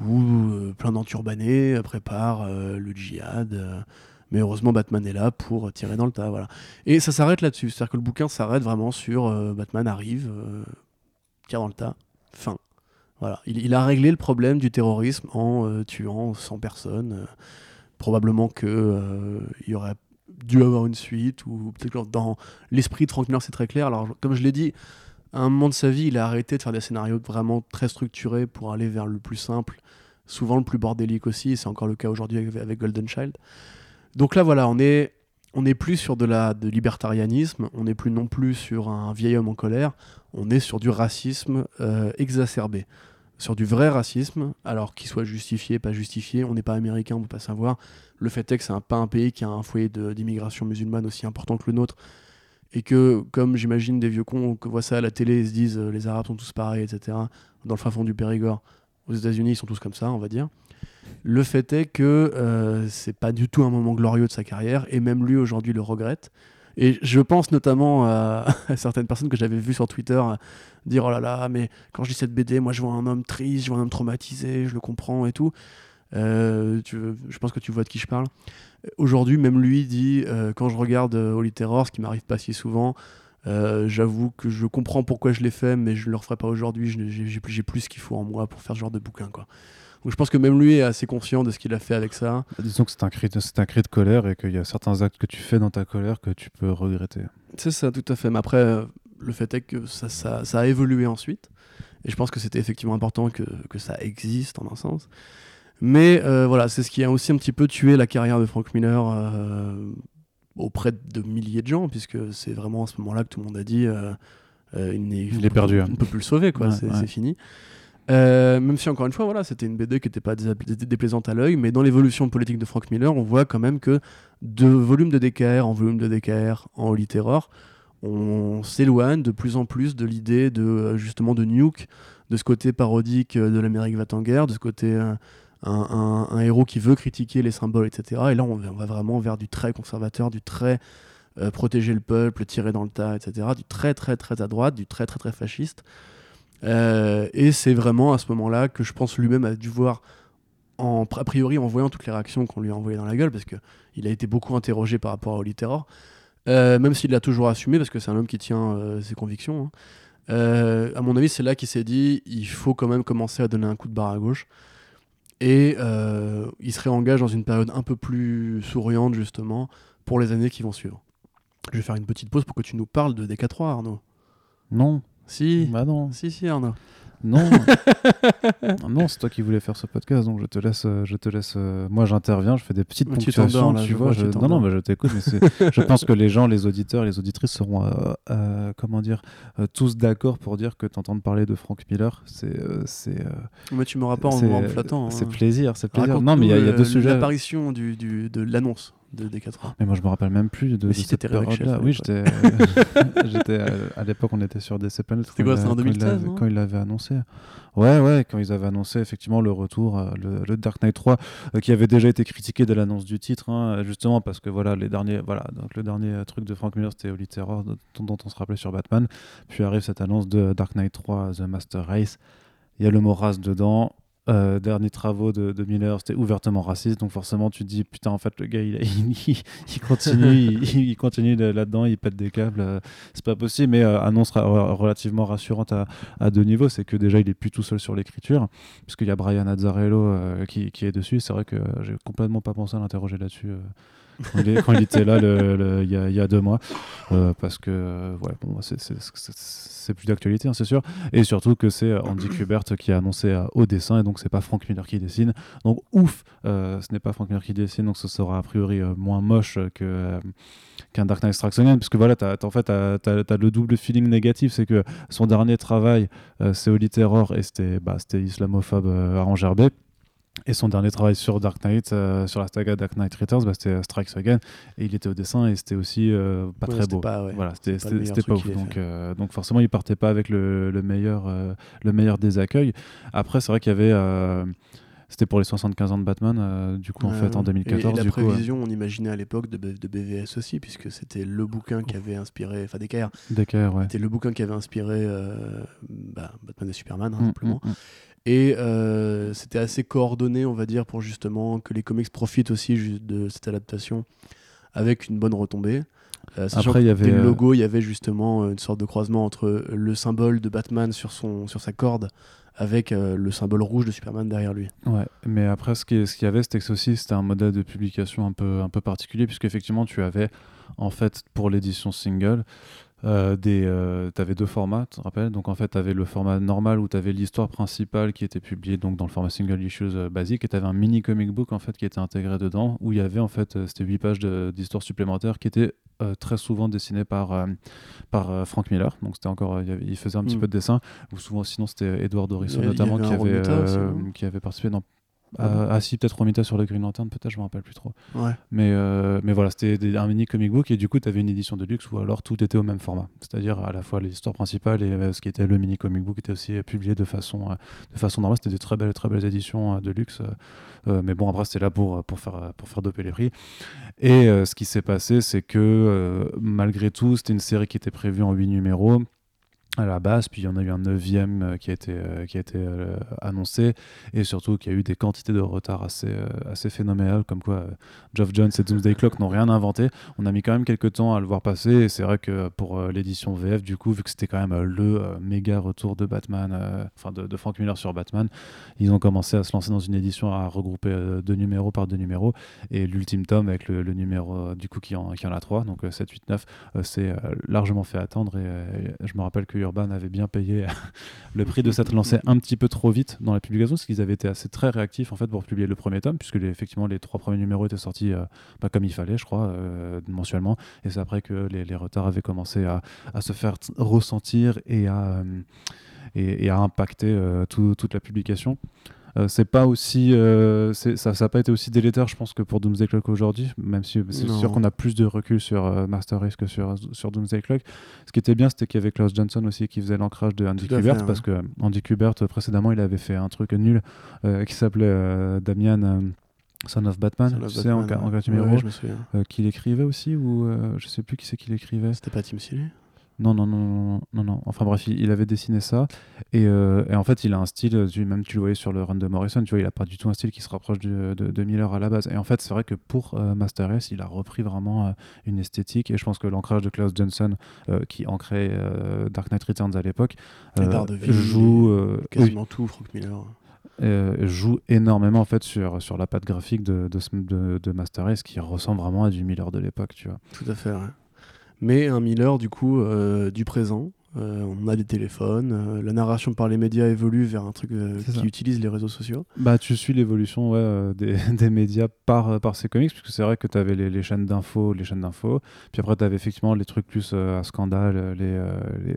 où euh, plein d'enturbanés euh, préparent euh, le djihad. Mais heureusement, Batman est là pour tirer dans le tas. Voilà. Et ça s'arrête là-dessus. C'est-à-dire que le bouquin s'arrête vraiment sur Batman arrive, tire dans le tas, fin. Voilà. Il, a réglé le problème du terrorisme en tuant 100 personnes. probablement qu'il il y aurait dû avoir une suite, ou peut-être que dans l'esprit de Frank Miller, c'est très clair. Alors, comme je l'ai dit, à un moment de sa vie, il a arrêté de faire des scénarios vraiment très structurés pour aller vers le plus simple, souvent le plus bordélique aussi, c'est encore le cas aujourd'hui avec, Golden Child. Donc là, voilà, on est, on est plus sur de la de libertarianisme, on n'est plus non plus sur un vieil homme en colère, on est sur du racisme euh, exacerbé, sur du vrai racisme, alors qu'il soit justifié, pas justifié, on n'est pas américain, on ne peut pas savoir. Le fait est que c'est un, pas un pays qui a un foyer d'immigration musulmane aussi important que le nôtre, et que, comme j'imagine des vieux cons qui voient ça à la télé et se disent euh, les Arabes sont tous pareils, etc., dans le fin fond du Périgord, aux États-Unis, ils sont tous comme ça, on va dire. Le fait est que euh, c'est pas du tout un moment glorieux de sa carrière, et même lui aujourd'hui le regrette. Et je pense notamment à, certaines personnes que j'avais vues sur Twitter dire Oh là là, mais quand je lis cette BD, moi je vois un homme triste, je vois un homme traumatisé, je le comprends et tout. Euh, je pense que tu vois de qui je parle. Aujourd'hui, même lui dit euh, quand je regarde euh, Holy Terror, ce qui m'arrive pas si souvent, euh, j'avoue que je comprends pourquoi je l'ai fait, mais je le referai pas aujourd'hui. J'ai plus, plus ce qu'il faut en moi pour faire ce genre de bouquin. Donc je pense que même lui est assez conscient de ce qu'il a fait avec ça. Bah, disons que c'est un, cri de, un cri de colère et qu'il y a certains actes que tu fais dans ta colère que tu peux regretter. C'est ça, tout à fait. Mais après, le fait est que ça, ça, ça a évolué ensuite. Et je pense que c'était effectivement important que, que, ça existe en un sens. Mais euh, voilà, c'est ce qui a aussi un petit peu tué la carrière de Frank Miller euh, auprès de milliers de gens, puisque c'est vraiment à ce moment-là que tout le monde a dit euh, il, est perdu. On ne peut plus le sauver, quoi. c'est fini. Même si encore une fois, voilà, c'était une BD qui n'était pas déplaisante à l'œil, mais dans l'évolution politique de Frank Miller, on voit quand même que de volume de DKR en volume de DKR en Holy Terror, on s'éloigne de plus en plus de l'idée de justement de Nuke, de ce côté parodique de l'Amérique va en guerre, de ce côté un, héros qui veut critiquer les symboles, etc. Et là, on, va vraiment vers du très conservateur, du très euh, protéger le peuple, tirer dans le tas, etc. Du très, très, très à droite, du très, très, très fasciste. Euh, et c'est vraiment à ce moment-là que je pense lui-même a dû voir, a priori en voyant toutes les réactions qu'on lui a envoyées dans la gueule, parce qu'il a été beaucoup interrogé par rapport au Terror, euh, même s'il l'a toujours assumé, parce que c'est un homme qui tient ses convictions. Hein. à mon avis, c'est là qu'il s'est dit il faut quand même commencer à donner un coup de barre à gauche. Et euh, il se réengage dans une période un peu plus souriante, justement, pour les années qui vont suivre. Je vais faire une petite pause pour que tu nous parles de DK3, Arnaud. Non, Si. Bah non. Si, si, Arnaud. Non, non, c'est toi qui voulais faire ce podcast, donc je te laisse, euh, je te laisse. euh, moi, j'interviens, je fais des petites tu ponctuations, t'endors, là, tu vois. vois, je- tu Non, non, t'endors. bah, je t'écoute, mais c'est- je pense que les gens, les auditeurs, les auditrices seront, euh, euh, comment dire, euh, tous d'accord pour dire que t'entendre parler de Frank Miller, c'est, c'est, Mais tu m'auras pas en, me flattant. c'est hein. plaisir, c'est plaisir. Non, mais il y, y a deux sujets. L'apparition du, du, de l'annonce de D4A. Mais moi, je me rappelle même plus de, Mais de si, cette période-là. Oui, l'époque. j'étais, j'étais euh, à l'époque, on était sur DC Planet. C'était quand quoi, a- en quand il 2016, l'avait- non Quand il l'avait annoncé. Ouais, ouais, quand ils avaient annoncé effectivement le retour, euh, le, le Dark Knight 3, euh, qui avait déjà été critiqué dès l'annonce du titre, hein, justement parce que voilà, les derniers, voilà, donc le dernier euh, truc de Frank Miller, c'était Holy Terror, dont, dont on se rappelait sur Batman. Puis arrive cette annonce de Dark Knight 3, The Master Race. Il y a le mot race dedans. Euh, derniers travaux de, Miller, c'était ouvertement raciste, donc forcément tu te dis putain en fait le gars il, continue, il, continue de- là-dedans, il pète des câbles, euh, c'est pas possible, mais euh, annonce relativement rassurante à, deux niveaux, c'est que déjà il est plus tout seul sur l'écriture, puisqu'il y a Brian Azzarello euh, qui est dessus, c'est vrai que j'ai complètement pas pensé à l'interroger là-dessus. Euh, quand, il était là il y, a, deux mois, euh, parce que euh, bon, c'est- c'est plus d'actualité, hein, c'est sûr. Et surtout que c'est euh, Andy Kubert qui a annoncé euh, au dessin, et donc c'est pas Frank Miller qui dessine. Donc ouf, euh, ce n'est pas Frank Miller qui dessine, donc ce sera a priori euh, moins moche que euh, qu'un Dark Knight Strikes Again, parce que voilà, t'as, en fait, t'as, t'as- t'as le double feeling négatif, c'est que son dernier travail, euh, c'est Holy Terror, et c'était, bah, islamophobe euh, à Angerbet. Et son dernier travail sur Dark Knight, euh, sur la saga Dark Knight Returns, bah, c'était Strikes Again. Et il était au dessin et c'était aussi euh, pas Ouais, très beau. pas- ouais, voilà, c'était, pas pas ouf. Donc, euh, donc forcément, il partait pas avec le, le meilleur, le meilleur des accueils. Après, c'est vrai qu'il y avait. c'était pour les 75 ans de Batman, du coup, en fait, en ouais. 2014. Et, et la du coup, prévision, on imaginait à l'époque de, de BVS aussi, puisque c'était le bouquin qui avait inspiré, enfin DKR, DKR, ouais. c'était le bouquin qui avait inspiré bah, Batman et Superman, hein, Mm, simplement. mm, mm. Et euh, c'était assez coordonné, on va dire, pour justement que les comics profitent aussi de cette adaptation avec une bonne retombée. Euh, Après, il y avait, le euh, logo, il y avait justement une sorte de croisement entre le symbole de Batman sur, son, sur sa corde avec euh, le symbole rouge de Superman derrière lui. Ouais, mais après, ce qu'il ce qu'il y avait, c'était que aussi, c'était un modèle de publication un peu, un peu particulier, puisque effectivement, tu avais, en fait, pour l'édition single, euh, des, euh, tu avais deux formats, tu te rappelles? Donc, en fait, tu avais le format normal où tu avais l'histoire principale qui était publiée donc, dans le format single issues euh, basique, et tu avais un mini comic book, en fait, qui était intégré dedans, où il y avait, en fait, euh, c'était 8 pages d'histoire supplémentaires qui étaient très souvent dessinées par, par Frank Miller. Donc, c'était encore, il, faisait un petit Mm. peu de dessin, ou souvent, sinon, c'était Edward Dorison, avait- notamment, qui avait qui avait participé dans Ah bon euh, ah si, peut-être Romita sur le Green Lantern, peut-être, je me rappelle plus trop. Ouais. Mais, euh, mais voilà, c'était un mini comic book et du coup, tu avais une édition de luxe où alors tout était au même format. C'est-à-dire à la fois l'histoire principale et euh, ce qui était le mini comic book était aussi euh, publié de façon, de façon normale. C'était des très belles, très belles éditions de luxe. mais bon, après, c'était là pour, pour, faire, pour faire doper les prix. Et ce qui s'est passé, c'est que malgré tout, c'était une série qui était prévue en 8 numéros à la base, puis il y en a eu un neuvième euh, qui a été, euh, qui a été euh, annoncé, et surtout qu'il y a eu des quantités de retard assez, assez phénoménales, comme quoi euh, Geoff Jones et Doomsday Clock n'ont rien inventé. On a mis quand même quelques temps à le voir passer, et c'est vrai que pour l'édition VF, du coup, vu que c'était quand même le méga retour de Batman, enfin de, Frank Miller sur Batman, ils ont commencé à se lancer dans une édition à regrouper deux numéros par deux numéros, et l'ultime tome avec le, numéro du coup qui en, qui en a trois, donc euh, 7, 8, 9, euh, c'est largement fait attendre, et je me rappelle que Urban avait bien payé le prix de s'être lancé un petit peu trop vite dans la publication, parce qu'ils avaient été assez très réactifs en fait pour publier le premier tome, puisque les- effectivement les trois premiers numéros étaient sortis euh, pas comme il fallait, je crois, euh, mensuellement, et c'est après que les, retards avaient commencé à, se faire ressentir et à, euh, et, à impacter tout- toute la publication. Euh, c'est pas aussi euh, ça n'a pas été aussi délétère je pense que pour Doomsday Clock aujourd'hui même si c'est sûr qu'on a plus de recul sur euh, Master Race que sur, sur Doomsday Clock. Ce qui était bien c'était qu'il y avait Klaus Johnson aussi qui faisait l'ancrage de Andy Kubert parce que euh, Andy Kubert précédemment il avait fait un truc nul qui s'appelait Damian Son of Batman Son of tu sais en, Batman, ca- en ouais. souviens. euh, qu'il écrivait aussi ou euh, je sais plus qui c'est qui l'écrivait C'était pas Tim Seeley? Non, non, non, non, non, non. Enfin bref, il, il avait dessiné ça. Et, euh, et en fait, il a un style, tu- même tu le voyais sur le run de Morrison, tu vois, il a pas du tout un style qui se rapproche du- de, de Miller à la base. Et en fait, c'est vrai que pour euh, Master Race, il a repris vraiment euh, une esthétique. Et je pense que l'ancrage de Klaus Johnson, qui ancrait Dark Knight Returns à l'époque, joue, oui, Quasiment tout, Frank Miller. euh, joue énormément en fait sur, sur la patte graphique de, de, ce- de, de Master Race, qui ressemble vraiment à du Miller de l'époque, tu vois. Tout à fait, ouais. Mais un Miller, du coup, euh, du présent, euh, on a des téléphones, euh, la narration par les médias évolue vers un truc qui utilise les réseaux sociaux. Bah, tu suis l'évolution ouais, des, des, médias par, par ces comics, puisque c'est vrai que tu avais les, les, chaînes d'infos, les chaînes d'infos, puis après tu avais effectivement les trucs plus à scandale, les, les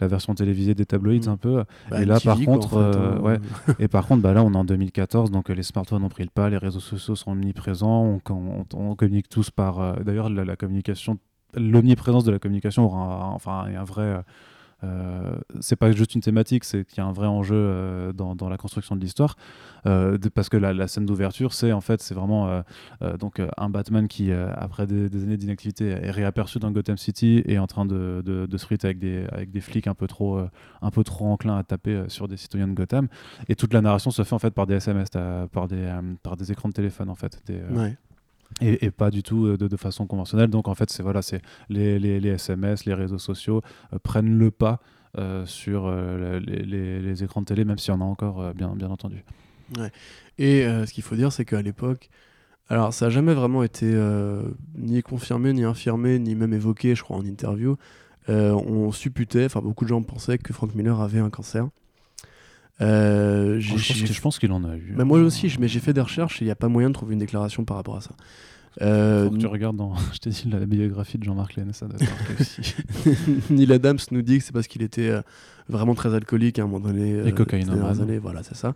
la version télévisée des tabloïds mm. un peu. Bah, et là, par contre, hein. ouais. et par contre, bah là, on est en 2014, donc les smartphones ont pris le pas, les réseaux sociaux sont omniprésents, on, on, communique tous par. D'ailleurs, la, la, communication l'omniprésence de la communication aura enfin, un vrai. Euh, c'est pas juste une thématique, c'est qu'il y a un vrai enjeu euh, dans, dans, la construction de l'histoire, euh, parce que la, scène d'ouverture, c'est en fait, c'est vraiment donc un Batman qui, après des, années d'inactivité, est réaperçu dans Gotham City et est en train de, de, se avec des, avec des flics un peu trop, un peu trop enclins à taper sur des citoyens de Gotham. Et toute la narration se fait en fait par des SMS, par des, par des écrans de téléphone en fait. Et, pas du tout euh, de, façon conventionnelle. Donc en fait, voilà, c'est les, SMS, les réseaux sociaux euh, prennent le pas euh, sur les, les, écrans de télé, même s'il y en a encore, bien, bien entendu. Ouais. Et ce qu'il faut dire, c'est qu'à l'époque, alors ça n'a jamais vraiment été ni confirmé, ni infirmé, ni même évoqué, je crois, en interview. on supputait, enfin beaucoup de gens pensaient que Frank Miller avait un cancer. Euh, je, pense qu'il en a eu. Mais moi aussi, mais j'ai fait des recherches et il n'y a pas moyen de trouver une déclaration par rapport à ça. Euh, Faut que tu regardes dans, je t'ai dit, la biographie de Jean-Marc Lennes, ça aussi. Neil Adams nous dit que c'est parce qu'il était euh, vraiment très alcoolique à un moment donné. et cocaïne. années, voilà, c'est ça.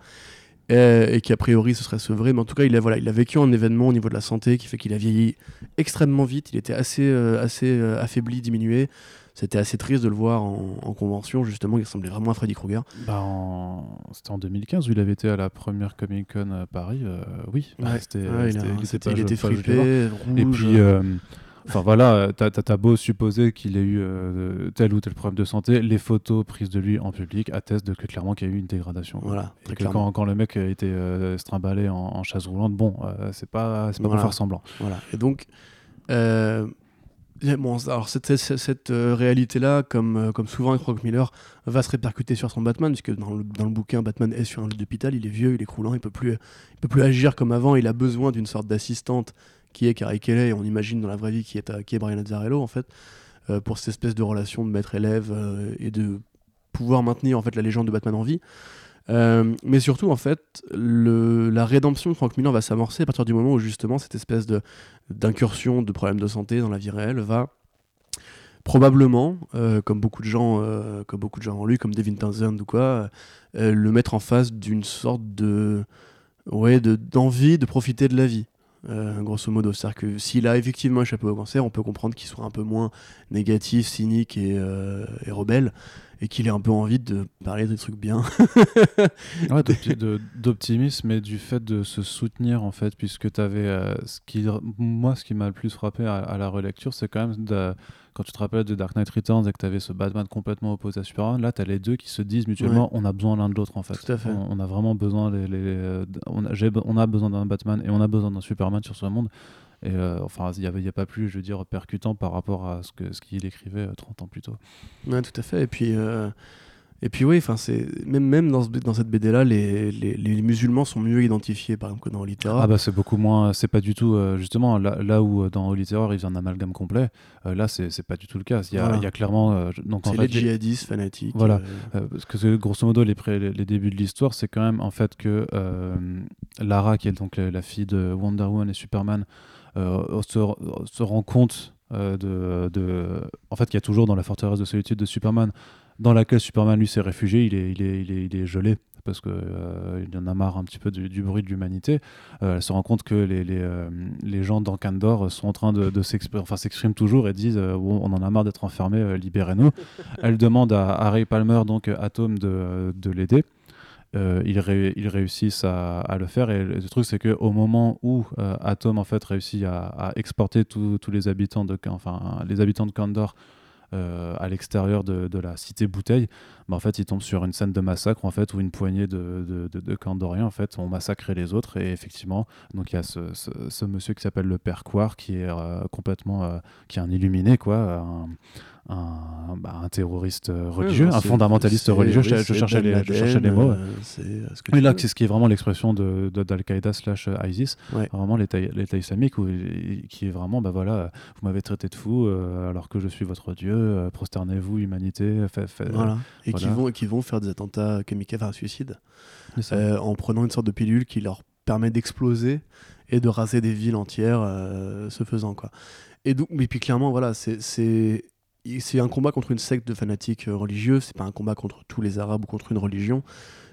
Et, et qu'a priori ce serait sevré, mais en tout cas il a, voilà, il a vécu un événement au niveau de la santé qui fait qu'il a vieilli extrêmement vite, il était assez, assez affaibli, diminué, c'était assez triste de le voir en, convention, justement, il ressemblait vraiment à Freddy Krueger. Bah C'était en 2015 où il avait été à la première Comic Con à Paris. Euh, oui, c'était, il, était flippé, Et puis, euh, enfin voilà, t'as as, beau supposer qu'il ait eu euh, tel ou tel problème de santé, les photos prises de lui en public attestent de que clairement qu'il y a eu une dégradation. Voilà, quand, quand, le mec a été strimballé en, en, chaise roulante, bon, c'est pas, c'est pas pour faire semblant. Voilà, et donc. Alors cette, cette, euh, réalité-là, comme, euh, comme souvent avec Frank Miller, va se répercuter sur son Batman, puisque dans le, dans le bouquin, Batman est sur un lit d'hôpital, il est vieux, il est croulant, il peut plus, peut plus agir comme avant, il a besoin d'une sorte d'assistante qui est Carrie Kelly, on imagine dans la vraie vie qui est, qui est Brian Azzarello, en fait, euh, pour cette espèce de relation de maître-élève et de pouvoir maintenir en fait la légende de Batman en vie. Euh, mais surtout, en fait, la rédemption de Frank Miller va s'amorcer à partir du moment où justement cette espèce d'incursion de, problèmes de santé dans la vie réelle va probablement, euh, comme beaucoup de gens, euh, comme beaucoup de gens en lui, comme Devin Townsend ou quoi, le mettre en face d'une sorte de, ouais, d'envie de profiter de la vie. grosso modo, c'est-à-dire que s'il a effectivement échappé au cancer, on peut comprendre qu'il soit un peu moins négatif, cynique et rebelle et qu'il ait un peu envie de parler des trucs bien. ouais, d'optimisme et du fait de se soutenir en fait, puisque tu avais euh, ce qui, moi, ce qui m'a le plus frappé à, la relecture, c'est quand même de, quand tu te rappelles de Dark Knight Returns et que tu avais ce Batman complètement opposé à Superman, là tu as les deux qui se disent mutuellement on a besoin l'un de l'autre en fait. Tout à fait. On, a vraiment besoin, les, les, euh, on, a, on a besoin d'un Batman et on a besoin d'un Superman sur ce monde. Et euh, enfin, il n'y a, a, pas plus, je veux dire, percutant par rapport à ce qu'il ce qu'il écrivait 30 euh, ans plus tôt. Ouais, tout à fait. Et puis, euh, et puis oui, c'est même, même dans, dans cette BD-là, les, les, les, musulmans sont mieux identifiés, par exemple, que dans Littéraire. Ah bah c'est beaucoup moins, c'est pas du tout, justement, là, là, où dans Littéraire, il y a un amalgame complet, là, c'est pas du tout le cas. Il y a, il y a clairement... donc c'est les djihadistes fanatiques. Voilà, parce que grosso modo, les, les, débuts de l'histoire, c'est quand même en fait que Lara, qui est donc la fille de Wonder Woman et Superman, euh, se, se, rend compte euh, de, En fait, qu'il y a toujours dans la forteresse de solitude de Superman, dans laquelle Superman lui s'est réfugié, il est, il est, il est, il est gelé parce qu'il euh, en a marre un petit peu du, bruit de l'humanité. elle se rend compte que les, les, les gens dans Kandor sont en train de, s'exprimer enfin, toujours et disent on en a marre d'être enfermés, libérez-nous. elle demande à Harry Palmer, donc Atom, de, de l'aider. Euh, ils, réussissent à, le faire. Et le truc, c'est qu'au moment où euh, Atom en fait réussit à, exporter tous les habitants de, enfin, les habitants de Kandor euh, à l'extérieur de, la cité bouteille, bah, en fait, il tombe sur une scène de massacre en fait où une poignée de, de, Kandoriens en fait ont massacré les autres. Et effectivement, il y a ce, monsieur qui s'appelle le Père Quar qui est complètement, qui est un illuminé quoi. Bah, un terroriste euh, religieux, un fondamentaliste religieux. Je, cherchais les, les, mots. Euh, et là, c'est ce qui est vraiment l'expression de, d'Al-Qaïda slash ISIS, vraiment l'État, islamique, qui est vraiment, bah voilà, vous m'avez traité de fou alors que je suis votre Dieu, prosternez-vous, humanité. voilà. Et qui, vont, qui vont faire des attentats kamikazes à suicide en prenant une sorte de pilule qui leur permet d'exploser et de raser des villes entières, ce faisant. quoi. Et, donc, mais puis clairement, voilà, c'est c'est un combat contre une secte de fanatiques euh, religieux, c'est pas un combat contre tous les Arabes ou contre une religion,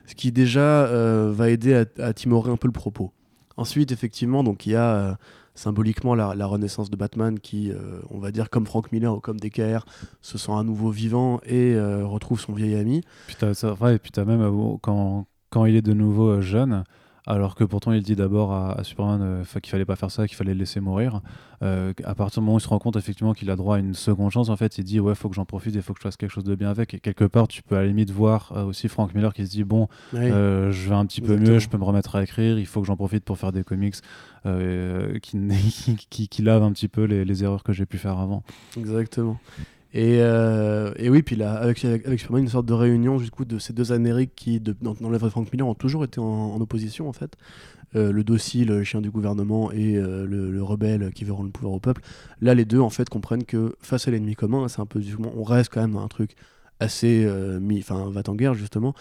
ce qui déjà euh, va aider à, timorer un peu le propos. Ensuite, effectivement, donc il y a euh, symboliquement la, renaissance de Batman qui, on va dire comme Frank Miller ou comme DKR, se sent à nouveau vivant et retrouve son vieil ami. Puis et puis as même quand, quand il est de nouveau jeune, alors que pourtant il dit d'abord à, Superman euh, qu'il fallait pas faire ça, qu'il fallait le laisser mourir. Euh, à partir du moment où il se rend compte effectivement qu'il a droit à une seconde chance, en fait, il dit ouais, faut que j'en profite et faut que je fasse quelque chose de bien avec. Et quelque part, tu peux à la limite voir euh, aussi Frank Miller qui se dit bon, je vais un petit peu mieux, je peux me remettre à écrire, il faut que j'en profite pour faire des comics qui, qui, qui, lavent un petit peu les, les erreurs que j'ai pu faire avant. Exactement. Et, euh, et, oui, puis là, avec, avec, Superman, une sorte de réunion du coup, de ces deux Amériques qui, dans, dans l'œuvre de Frank Miller, ont toujours été en, opposition en fait. Euh, le docile, le chien du gouvernement et euh, le, rebelle qui veut rendre le pouvoir au peuple. Là, les deux en fait comprennent que face à l'ennemi commun, c'est un peu on reste quand même dans un truc assez mis, enfin, va en guerre justement.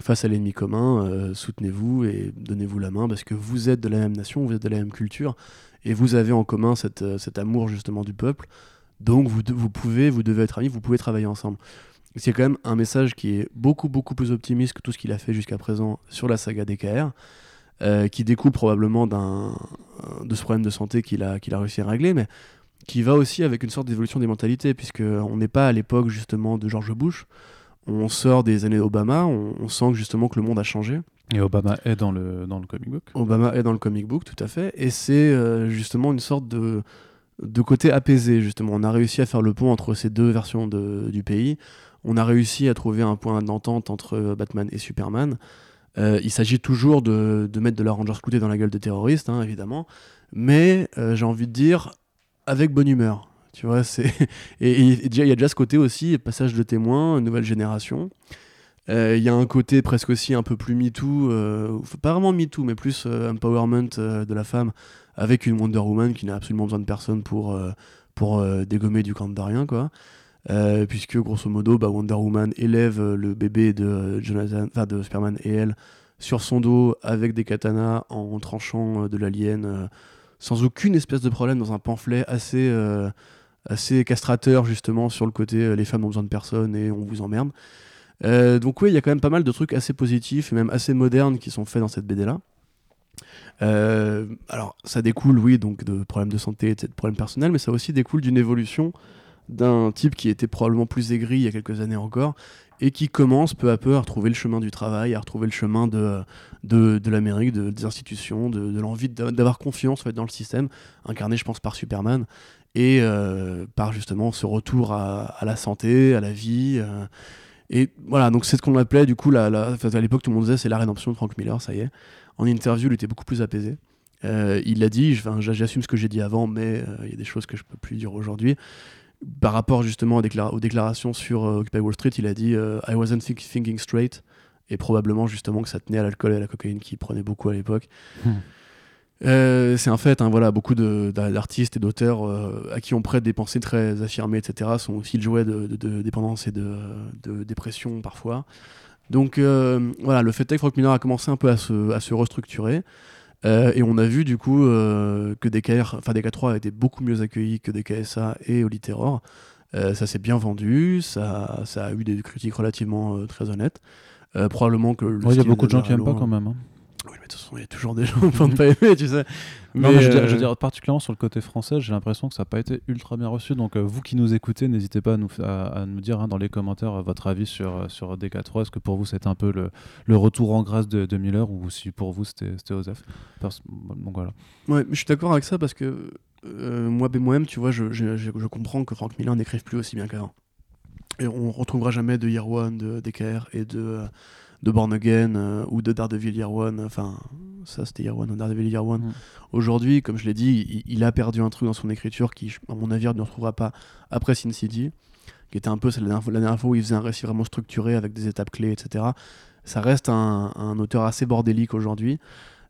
Face à l'ennemi commun, soutenez-vous et donnez-vous la main parce que vous êtes de la même nation, vous êtes de la même culture et vous avez en commun cette, cet amour justement du peuple. Donc vous, vous pouvez, vous devez être amis, vous pouvez travailler ensemble. C'est quand même un message qui est beaucoup beaucoup plus optimiste que tout ce qu'il a fait jusqu'à présent sur la saga DKR, euh, qui découle probablement d'un de ce problème de santé qu'il a, qu'il a réussi à régler, mais qui va aussi avec une sorte d'évolution des mentalités, puisque on n'est pas à l'époque justement de George Bush, on sort des années Obama, on, sent que justement que le monde a changé. Et Obama est dans le, dans le comic book. Obama est dans le comic book, tout à fait, et c'est euh, justement une sorte de de côté apaisé, justement. On a réussi à faire le pont entre ces deux versions du pays. On a réussi à trouver un point d'entente entre euh, Batman et Superman. Euh, il s'agit toujours de, mettre de la Ranger Scouté dans la gueule des terroristes, hein, évidemment. Mais euh, j'ai envie de dire, avec bonne humeur. Tu vois, c'est et il y a déjà ce côté aussi, passage de témoins, nouvelle génération. Il y a un côté presque aussi un peu plus MeToo, pas vraiment MeToo, mais plus empowerment de la femme, avec une Wonder Woman qui n'a absolument besoin de personne pour, euh, pour euh, dégommer du camp d'Arien, quoi. Euh, puisque grosso modo bah, Wonder Woman élève le bébé de Jonathan, de Superman et elle sur son dos avec des katanas en tranchant de l'alien sans aucune espèce de problème dans un pamphlet assez assez castrateur justement sur le côté les femmes ont besoin de personne et on vous emmerde. donc oui, il y a quand même pas mal de trucs assez positifs et même assez modernes qui sont faits dans cette BD là. Euh, alors, ça découle, oui, donc de problèmes de santé, de problèmes personnels, mais ça aussi découle d'une évolution d'un type qui était probablement plus aigri il y a quelques années encore et qui commence peu à peu à retrouver le chemin du travail, à retrouver le chemin de, de, l'Amérique, de, des institutions, de, l'envie d'avoir confiance dans le système, incarné, je pense, par Superman, et euh, par justement ce retour à, à, la santé, à la vie. Euh, et voilà, donc c'est ce qu'on appelait, du coup, la, à l'époque, tout le monde disait c'est la rédemption de Frank Miller, ça y est. En interview, il était beaucoup plus apaisé. Euh, il l'a dit, j'assume ce que j'ai dit avant, mais euh, il y a des choses que je peux plus dire aujourd'hui. Par rapport justement aux, déclarations sur euh, Occupy Wall Street, il a dit I wasn't thinking straight, et probablement justement que ça tenait à l'alcool et à la cocaïne qu'il prenait beaucoup à l'époque. Hmm. C'est un fait, hein, voilà, beaucoup d'artistes et d'auteurs à qui on prête des pensées très affirmées, etc., sont aussi le jouet de, dépendance et de, dépression parfois. Donc euh, voilà, le fait est que Frank Miller a commencé un peu à se, à se restructurer. Euh, et on a vu du coup euh, que DKR, enfin DK3 a été beaucoup mieux accueilli que DKSA et Holy Terror. ça s'est bien vendu, ça, ça, a eu des critiques relativement très honnêtes. probablement que. Il y a beaucoup de gens qui n'aiment pas quand même. Hein. Oui, mais de toute façon, il y a toujours des gens qui ne pas aimer, tu sais. Mais, je, veux dire, particulièrement sur le côté français, j'ai l'impression que ça n'a pas été ultra bien reçu. Donc, euh, vous qui nous écoutez, n'hésitez pas à nous, à, nous dire hein, dans les commentaires euh, votre avis sur, euh, sur DK3. Est-ce que pour vous, c'est un peu le, le, retour en grâce de, de, Miller ou si pour vous, c'était Osef Donc, voilà. Ouais, je suis d'accord avec ça parce que moi, moi-même, tu vois, je, je, je, comprends que Frank Miller n'écrive plus aussi bien qu'avant. Et on retrouvera jamais de Year One, de DKR et de de Born Again euh, ou de Daredevil Year One. Enfin, ça c'était Year One ou Daredevil Year One. Mm. Aujourd'hui, comme je l'ai dit, il, a perdu un truc dans son écriture qui, à mon avis, ne retrouvera pas après Sin City, qui était un peu la dernière, la dernière fois où il faisait un récit vraiment structuré avec des étapes clés, etc. Ça reste un, un auteur assez bordélique aujourd'hui.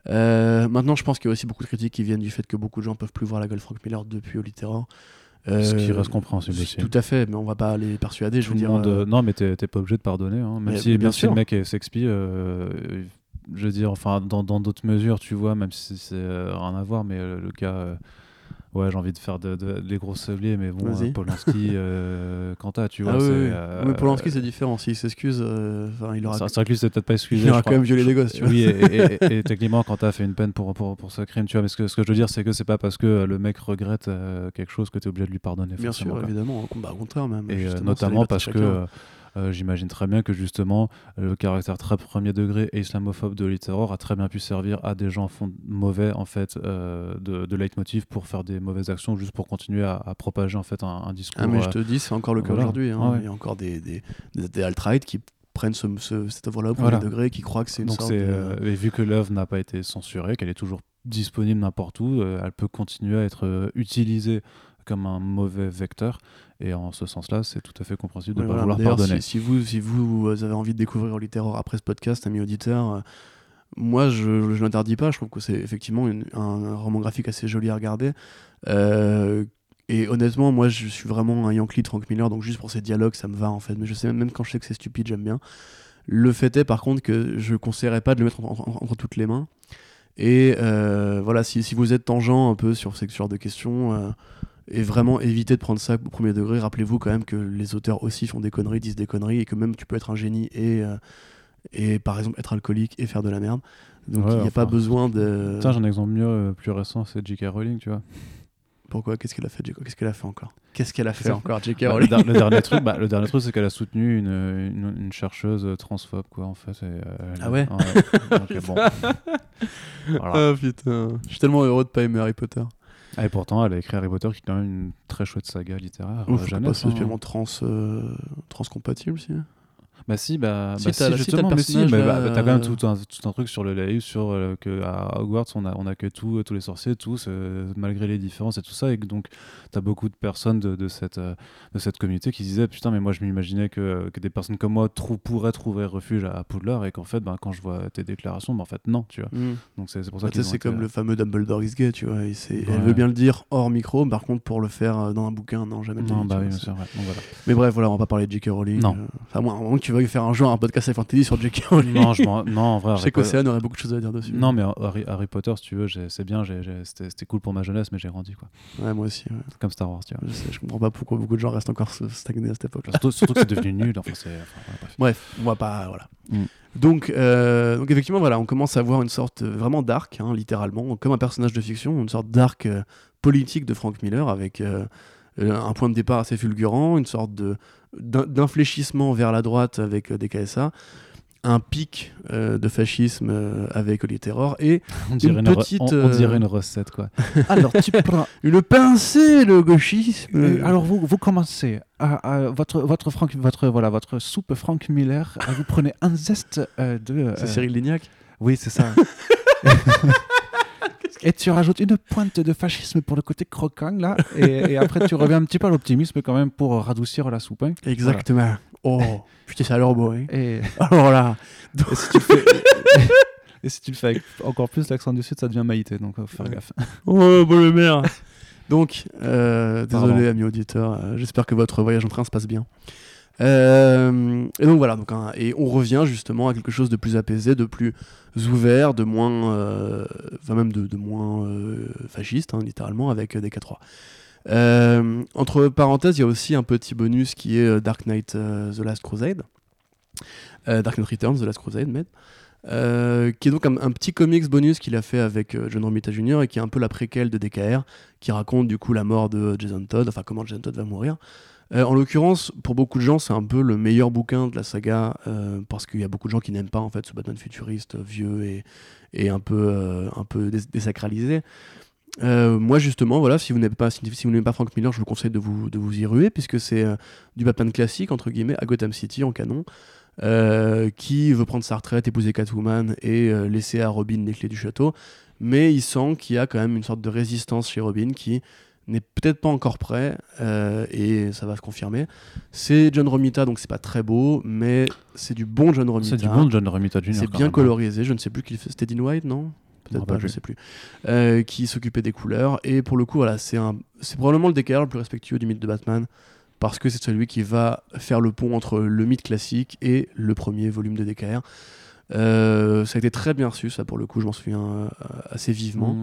Euh, maintenant, je pense qu'il y a aussi beaucoup de critiques qui viennent du fait que beaucoup de gens peuvent plus voir la gueule Frank Miller depuis Oliterror. Euh, Ce qui reste compréhensible aussi. Tout à fait, mais on va pas les persuader. je veux dire, monde, euh, Non, mais t'es pas obligé de pardonner. Hein. Même Mais- si, mais bien si sûr. le mec est sexpie, euh, je veux dire, enfin, dans d'autres mesures, tu vois, même si c'est euh, rien à voir, mais euh, le cas. Ouais, j'ai envie de faire de, de- les gros sabliers, mais bon, euh, Polanski, euh, Quanta, tu vois. ah oui, euh, mais Polanski, c'est différent. S'il s'excuse, euh, enfin, il aura, C'est que peut-être pas excusé. il aura quand crois. même violé des gosses. Tu vois. Oui, et, et- et- et techniquement, quand t'as fait une peine pour, pour, pour ce crime, tu vois, mais ce que, ce que je veux dire, c'est que c'est pas parce que euh, le mec regrette euh, quelque chose que t'es obligé de lui pardonner. Bien sûr, quoi. évidemment. Bah, au contraire, même. Et notamment parce que. Euh, euh, j'imagine très bien que justement le caractère très premier degré et islamophobe de Litteror a très bien pu servir à des gens fond- mauvais en fait euh, de, de leitmotiv pour faire des mauvaises actions juste pour continuer à, à propager en fait un, un discours. Ah, mais euh, je te dis, c'est encore le cas voilà. aujourd'hui. hein. Ah ouais. Il y a encore des, des, des, des alt-right qui prennent ce, ce- cette œuvre-là au premier Voilà. degré, qui croient que c'est une Donc sorte de... euh, et vu que l'œuvre n'a pas été censurée, qu'elle est toujours disponible n'importe où, euh, elle peut continuer à être euh, utilisée comme un mauvais vecteur. Et en ce sens-là, c'est tout à fait compréhensible de ne pas voilà. vouloir pardonner. Si, si vous, si vous avez envie de découvrir Littéraire après ce podcast, amis auditeurs, euh, moi je, je l'interdis pas. Je trouve que c'est effectivement une- un, un roman graphique assez joli à regarder. Euh, et honnêtement, moi je suis vraiment un Yankee de Frank Miller, donc juste pour ces dialogues, ça me va en fait. Mais je sais même, quand je sais que c'est stupide, j'aime bien. Le fait est par contre que je ne conseillerais pas de le mettre en- en- entre toutes les mains. Et euh, voilà, si, si vous êtes tangent un peu sur ce genre de questions, et vraiment évitez de prendre ça au premier degré. Rappelez-vous quand même que les auteurs aussi font des conneries, disent des conneries, et que même tu peux être un génie et, euh, et par exemple être alcoolique et faire de la merde. Donc Ouais, il n'y a pas besoin de. Putain, j'ai un exemple mieux, euh, plus récent, c'est J.K. Rowling, tu vois. Pourquoi? Qu'est-ce qu'elle a fait, J.K. Qu'est-ce qu'elle a fait encore? Qu'est-ce qu'elle a fait encore, J.K. Bah, le, Rowling? der- le dernier truc, bah, le dernier truc, c'est qu'elle a soutenu une, une, une chercheuse transphobe, quoi, en fait. et, euh, Ah ouais Donc, euh, bon. Voilà. Ah putain, je suis tellement heureux de pas aimer Harry Potter. Ah, Et pourtant, elle a écrit Harry Potter, qui est quand même une très chouette saga littéraire. Ouf, euh, jeunesse, pas hein. spécialement trans, euh, transcompatible, si. Bah si, bah, Si, bah, si, si, justement, mais si, mais là, bah, t'as quand même euh, tout un, tout un truc sur le laïus, sur euh, que à Hogwarts, on a, on a que tout, tous les sorciers, tous, euh, malgré les différences et tout ça, et que donc t'as beaucoup de personnes de, de cette, euh, de cette communauté qui se disaient, putain, mais moi je m'imaginais que, que des personnes comme moi trou- pourraient trouver refuge à, à Poudlard, et qu'en fait, bah, quand je vois tes déclarations, bah, en fait, non, tu vois. Mm. Donc c'est pour ça Bah, c'est comme euh, le fameux Dumbledore is gay, tu vois. il Ouais. Elle veut bien le dire hors micro, par contre, pour le faire euh, dans un bouquin, non, jamais. Non, bah oui, vois, bien c'est- sûr, ouais. Donc, voilà. Mais bref, voilà, on va pas parler de J.K. Rowling. Non. euh, Enfin, moins que tu veuilles faire un jour un podcast avec Fantasy sur J.K. Rowling. non, je non, en vrai, je sais qu'Océane aurait beaucoup de choses à dire dessus. Non, mais Harry, Harry Potter, si tu veux, c'est bien, c'était cool pour ma jeunesse, mais j'ai grandi, quoi. Ouais, moi aussi. ouais. Comme Star Wars, tu vois. Je, sais, je comprends pas pourquoi beaucoup de gens restent encore stagnés à cette époque-là. Surtout, surtout que c'est devenu nul. Enfin, enfin, ouais, bref. Bref, on va pas. Voilà. Mm. Donc, euh, donc, effectivement, voilà, on commence à voir une sorte euh, vraiment dark, hein, littéralement, comme un personnage de fiction, une sorte d'arc euh, politique de Frank Miller avec euh, un point de départ assez fulgurant, une sorte de d'in- d'infléchissement vers la droite avec euh, des KSA, un pic euh, de fascisme euh, avec Oli Terror et On dirait Une petite, on, on dirait une recette, quoi. Alors, tu prends. une pincée le gauchisme. euh, alors, vous, vous commencez. à- à votre, votre, Frank, votre, voilà, votre soupe Frank Miller. vous prenez un zeste de. C'est Cyril Lignac? Oui, c'est ça. Et tu rajoutes une pointe de fascisme pour le côté croquant, là. Et, et après, tu reviens un petit peu à l'optimisme quand même pour radoucir la soupe. hein. Exactement. Oh, putain, c'est alors beau. Hein. Et, Alors là, et si tu le fais. Et si tu le fais avec encore plus l'accent du sud, ça devient maïté, donc faut faire Ouais. gaffe. Oh, bon le maire Donc, euh, désolé, amis auditeurs, euh, j'espère que votre voyage en train se passe bien. Euh, et donc voilà, donc, hein, et on revient justement à quelque chose de plus apaisé, de plus ouvert, de moins, euh, enfin même de, moins euh, fasciste, hein, littéralement, avec euh, DK3. Euh, entre parenthèses, il y a aussi un petit bonus qui est Dark Knight The Last Crusade. Dark Knight Returns, The Last Crusade, mais qui est donc un, un petit comics bonus qu'il a fait avec John Romita Jr. et qui est un peu la préquelle de DKR, qui raconte du coup la mort de Jason Todd, enfin comment Jason Todd va mourir. Euh, en l'occurrence, pour beaucoup de gens, c'est un peu le meilleur bouquin de la saga euh, parce qu'il y a beaucoup de gens qui n'aiment pas en fait ce Batman futuriste euh, vieux et, un peu, désacralisé. Moi justement, voilà, si vous n'aimez pas, si, Frank Miller, je vous conseille de vous, de vous y ruer puisque c'est du Batman classique entre guillemets à Gotham City en canon, qui veut prendre sa retraite, épouser Catwoman et laisser à Robin les clés du château, mais il sent qu'il y a quand même une sorte de résistance chez Robin qui n'est peut-être pas encore prêt et ça va se confirmer. C'est John Romita, donc c'est pas très beau, mais c'est du bon John Romita. C'est du bon John Romita Jr. C'est bien colorisé. Je ne sais plus qui fait. C'était Dean White, non? Peut-être pas, je sais plus. Euh, qui s'occupait des couleurs. Et pour le coup, voilà, c'est un... probablement le DKR le plus respectueux du mythe de Batman. Parce que c'est celui qui va faire le pont entre le mythe classique et le premier volume de DKR. Euh, ça a été très bien reçu, ça pour le coup, je m'en souviens euh, assez vivement.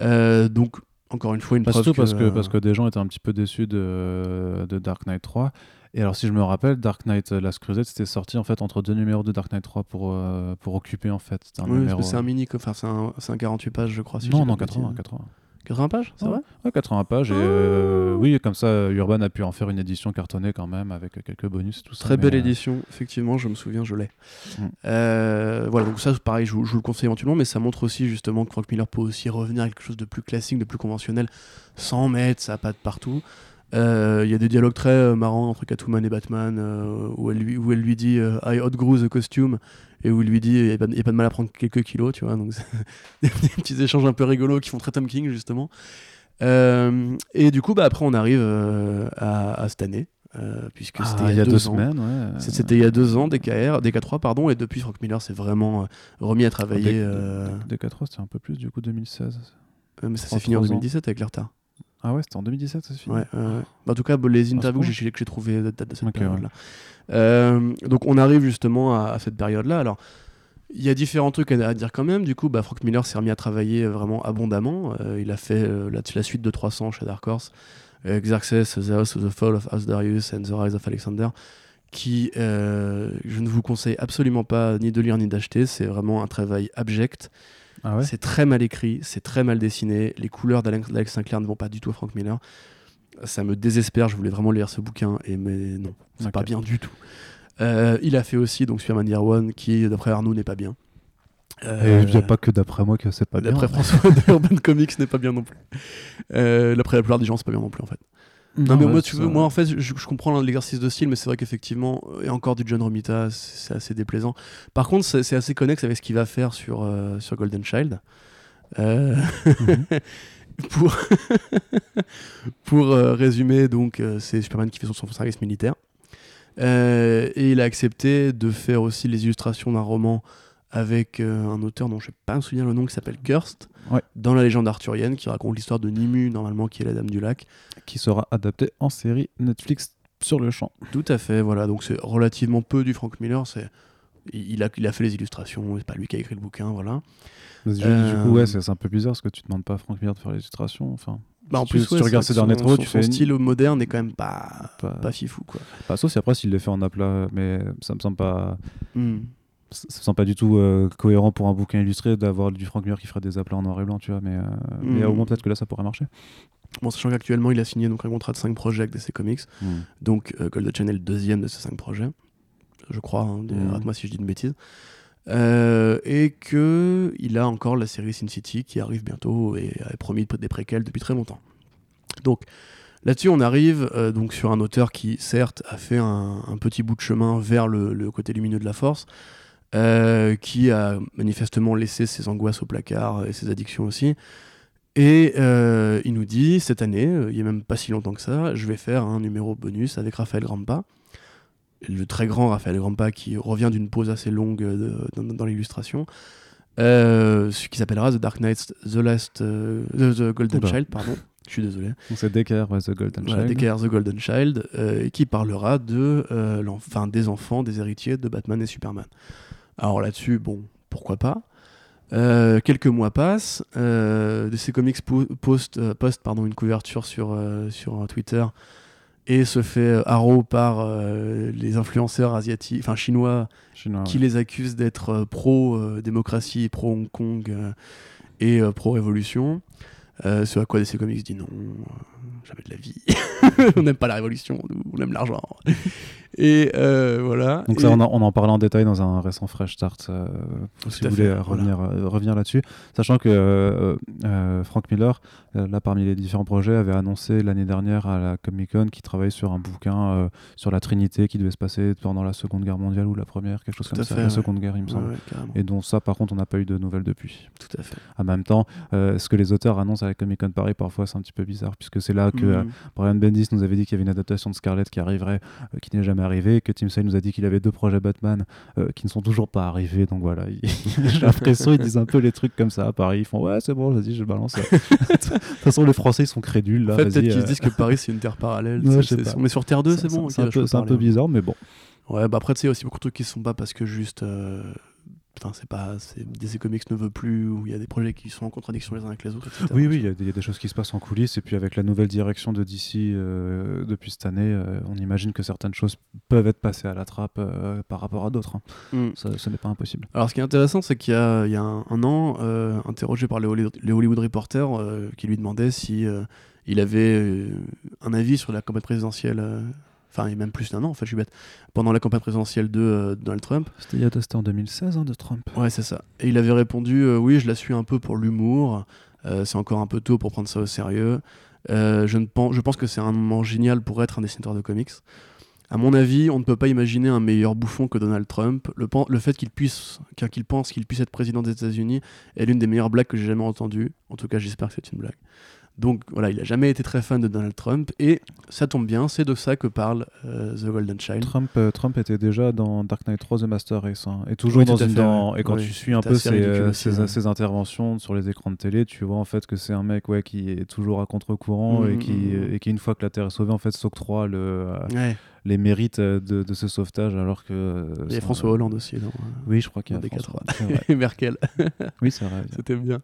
Mmh. donc, encore une fois, une que, parce que parce que des gens étaient un petit peu déçus de, de Dark Knight 3 et alors, si je me rappelle, Dark Knight euh, Last Crusade, c'était sorti en fait entre deux numéros de Dark Knight 3 pour, euh, pour occuper en fait. Un oui, c'est un mini, enfin c'est un, un, 48 pages, je crois. Si non, non, 80, 80. 80 pages, ça va Ouais, 80 pages. Et euh, oui, comme ça, Urban a pu en faire une édition cartonnée quand même, avec quelques bonus et tout ça. Très belle édition, effectivement, je me souviens, je l'ai. Mm. voilà, donc ça, pareil, je, je, vous le conseille éventuellement, mais ça montre aussi justement que Frank Miller peut aussi revenir à quelque chose de plus classique, de plus conventionnel, sans mettre sa patte partout. Euh, il y a des dialogues très euh, marrants entre Catwoman et Batman euh, où, elle lui, où elle lui dit I outgrew the costume et où il lui dit il n'y a, pas de mal à prendre quelques kilos, tu vois. Donc, des petits échanges un peu rigolos qui font très Tom King, justement. et du coup, bah, après, on arrive à, cette année. puisque ah, c'était il y a deux, semaines, ouais. C'était il y a deux ans, DKR, DK3, pardon, et depuis Frank Miller s'est vraiment remis à travailler. DK3, c'était un peu plus, du coup, 2016. mais ça s'est fini en 2017 avec l'Arta. Ah ouais, c'était en 2017 ça Ouais, en tout cas, les interviews que j'ai trouvées de cette période-là. Euh, donc on arrive justement à, cette période-là. Alors, il y a différents trucs à, dire quand même. Du coup, bah, Frank Miller s'est remis à travailler vraiment abondamment. Euh, il a fait euh, la, suite de 300 chez Dark Horse, Xerxes, The House of the Fall of Asdarius and The Rise of Alexander, qui je ne vous conseille absolument pas ni de lire ni d'acheter. C'est vraiment un travail abject. Ah c'est très mal écrit, c'est très mal dessiné. Les couleurs d'Alex Sinclair ne vont pas du tout à Frank Miller. Ça me désespère. Je voulais vraiment lire ce bouquin, et mais non, c'est pas bien du tout. Euh, il a fait aussi donc Superman Year One, qui d'après Arnaud n'est pas bien. Euh, il n'y a pas que d'après moi que c'est pas bien. D'après François de Urban Comics n'est pas bien non plus. Euh, d'après la plupart des gens, c'est pas bien non plus en fait. Non, mais moi, tu veux, moi, en fait, je, comprends l'exercice de style, mais c'est vrai qu'effectivement, et encore du John Romita, c'est assez déplaisant. Par contre, c'est assez connexe avec ce qu'il va faire sur, euh, sur Golden Child. Euh, pour pour euh, résumer, donc, c'est Superman qui fait son, son service militaire. et il a accepté de faire aussi les illustrations d'un roman avec un auteur dont je ne sais pas me souvenir le nom qui s'appelle Kirst dans la légende arthurienne qui raconte l'histoire de Nimu normalement qui est la dame du lac qui sera adaptée en série Netflix sur le champ. Tout à fait, voilà. Donc c'est relativement peu du Frank Miller. C'est il a, il a fait les illustrations, c'est pas lui qui a écrit le bouquin, voilà. Du coup, ouais, euh, c'est un peu bizarre parce que tu demandes pas à Frank Miller de faire les illustrations. Enfin, bah, en plus, tu, regardes ses derniers travaux, tu fais. Son style moderne est quand même pas, pas... fifou, quoi. Pas sauf si après, s'il le fait en aplat, mais ça me semble pas. Hmm ça me semble pas du tout euh, cohérent pour un bouquin illustré d'avoir du Frank Miller qui ferait des aplats en noir et blanc, tu vois, mais, euh, mais au hmm. moins peut-être que là ça pourrait marcher. Bon, sachant qu'actuellement il a signé donc un contrat de 5 projets avec DC Comics, hmm. donc euh, Golden Channel le deuxième de ces 5 projets, je crois, hein, mmh. moi si je dis une bêtise. et que il a encore la série Sin City qui arrive bientôt et a promis des préquels depuis très longtemps. Donc Là-dessus, on arrive donc sur un auteur qui, certes, a fait un, petit bout de chemin vers le, le, côté lumineux de la force, euh, qui a manifestement laissé ses angoisses au placard et ses addictions aussi. Et euh, il nous dit, cette année, euh, il n'y a même pas si longtemps que ça, je vais faire un numéro bonus avec Raphaël Grampa, le très grand Raphaël Grampa qui revient d'une pause assez longue dans, l'illustration, ce qui s'appellera The Dark Knight, The Last, The, Golden Child, pardon. Je suis désolé. C'est DKR, The Golden voilà, Child. DKR, The Golden Child, qui parlera de, l'enfant des enfants, des héritiers de Batman et Superman. Alors là-dessus, bon, pourquoi pas. Euh, quelques mois passent, euh, DC Comics poste, euh, poste pardon, une couverture sur, sur Twitter et se fait haro par les influenceurs asiatiques, enfin chinois, qui les accusent d'être pro-démocratie, pro-Hong Kong et pro-révolution. ce à quoi DC Comics dit non, jamais de la vie. on n'aime pas la révolution, on aime l'argent. Et euh, voilà. Donc ça, on, en parlait en détail dans un récent Fresh Start, euh, si vous voulez revenir, revenir là-dessus. Sachant que Frank Miller, là parmi les différents projets, avait annoncé l'année dernière à la Comic Con qu'il travaillait sur un bouquin sur la Trinité qui devait se passer pendant la Seconde Guerre mondiale ou la Première, quelque chose comme ça, la Seconde Guerre, il me semble. et donc ça, par contre, on n'a pas eu de nouvelles depuis. Tout à fait. En même temps, ce que les auteurs annoncent à la Comic Con Paris, parfois, c'est un petit peu bizarre, puisque c'est là que mm. Brian Bendis nous avait dit qu'il y avait une adaptation de Scarlet qui arriverait, qui n'est jamais arrivé, que Tim Sale nous a dit qu'il avait deux projets Batman euh, qui ne sont toujours pas arrivés. Donc voilà, j'ai l'impression qu'ils disent un peu les trucs comme ça à Paris. Ils font ouais, c'est bon, vas-y, je balance. de toute façon, les Français ils sont crédules. Là, en fait, peut-être qu'ils se euh. disent que Paris c'est une terre parallèle. on est sur Terre 2, c'est bon. C'est un, peu, bizarre, mais bon. Ouais, bah après, tu sais, il y a aussi beaucoup de trucs qui sont pas parce que juste. Euh, Enfin, c'est pas, DC Comics ne veut plus, ou il y a des projets qui sont en contradiction les uns avec les autres, etc. Oui, oui, il y, a des choses qui se passent en coulisses, et puis avec la nouvelle direction de DC euh, depuis cette année, euh, on imagine que certaines choses peuvent être passées à la trappe euh, par rapport à d'autres. Hein. Mm. ce n'est pas impossible. Alors, ce qui est intéressant, c'est qu'il y a, il y a un, an, interrogé par les, les Hollywood Reporters, qui lui demandait si il avait un avis sur la campagne présidentielle enfin, même plus d'un an, en fait, je suis bête, pendant la campagne présidentielle de euh, Donald Trump. C'était en 2016, hein, de Trump. Ouais, c'est ça. Et il avait répondu euh, Oui, je la suis un peu pour l'humour, euh, c'est encore un peu tôt pour prendre ça au sérieux. je, ne pense, je pense que c'est un moment génial pour être un dessinateur de comics. À mon avis, on ne peut pas imaginer un meilleur bouffon que Donald Trump. Le, le fait qu'il puisse, qu'il pense qu'il puisse être président des États-Unis est l'une des meilleures blagues que j'ai jamais entendues. En tout cas, j'espère que c'est une blague. Donc voilà, il n'a jamais été très fan de Donald Trump et ça tombe bien, c'est de ça que parle euh, The Golden Child. Trump, euh, Trump était déjà dans Dark Knight 3 The Master Race hein, et toujours dans une et quand tu suis un peu ses, euh, ses, interventions sur les écrans de télé, tu vois en fait que c'est un mec ouais qui est toujours à contre-courant et, mmh, qui, mmh, mmh. et qui une fois que la Terre est sauvée en fait s'octroie le les mérites euh, de, de, ce sauvetage alors que. Euh, Il y a François Hollande aussi, non Oui, je crois qu'il y a des François. Et Merkel. oui, c'est vrai. C'était bien.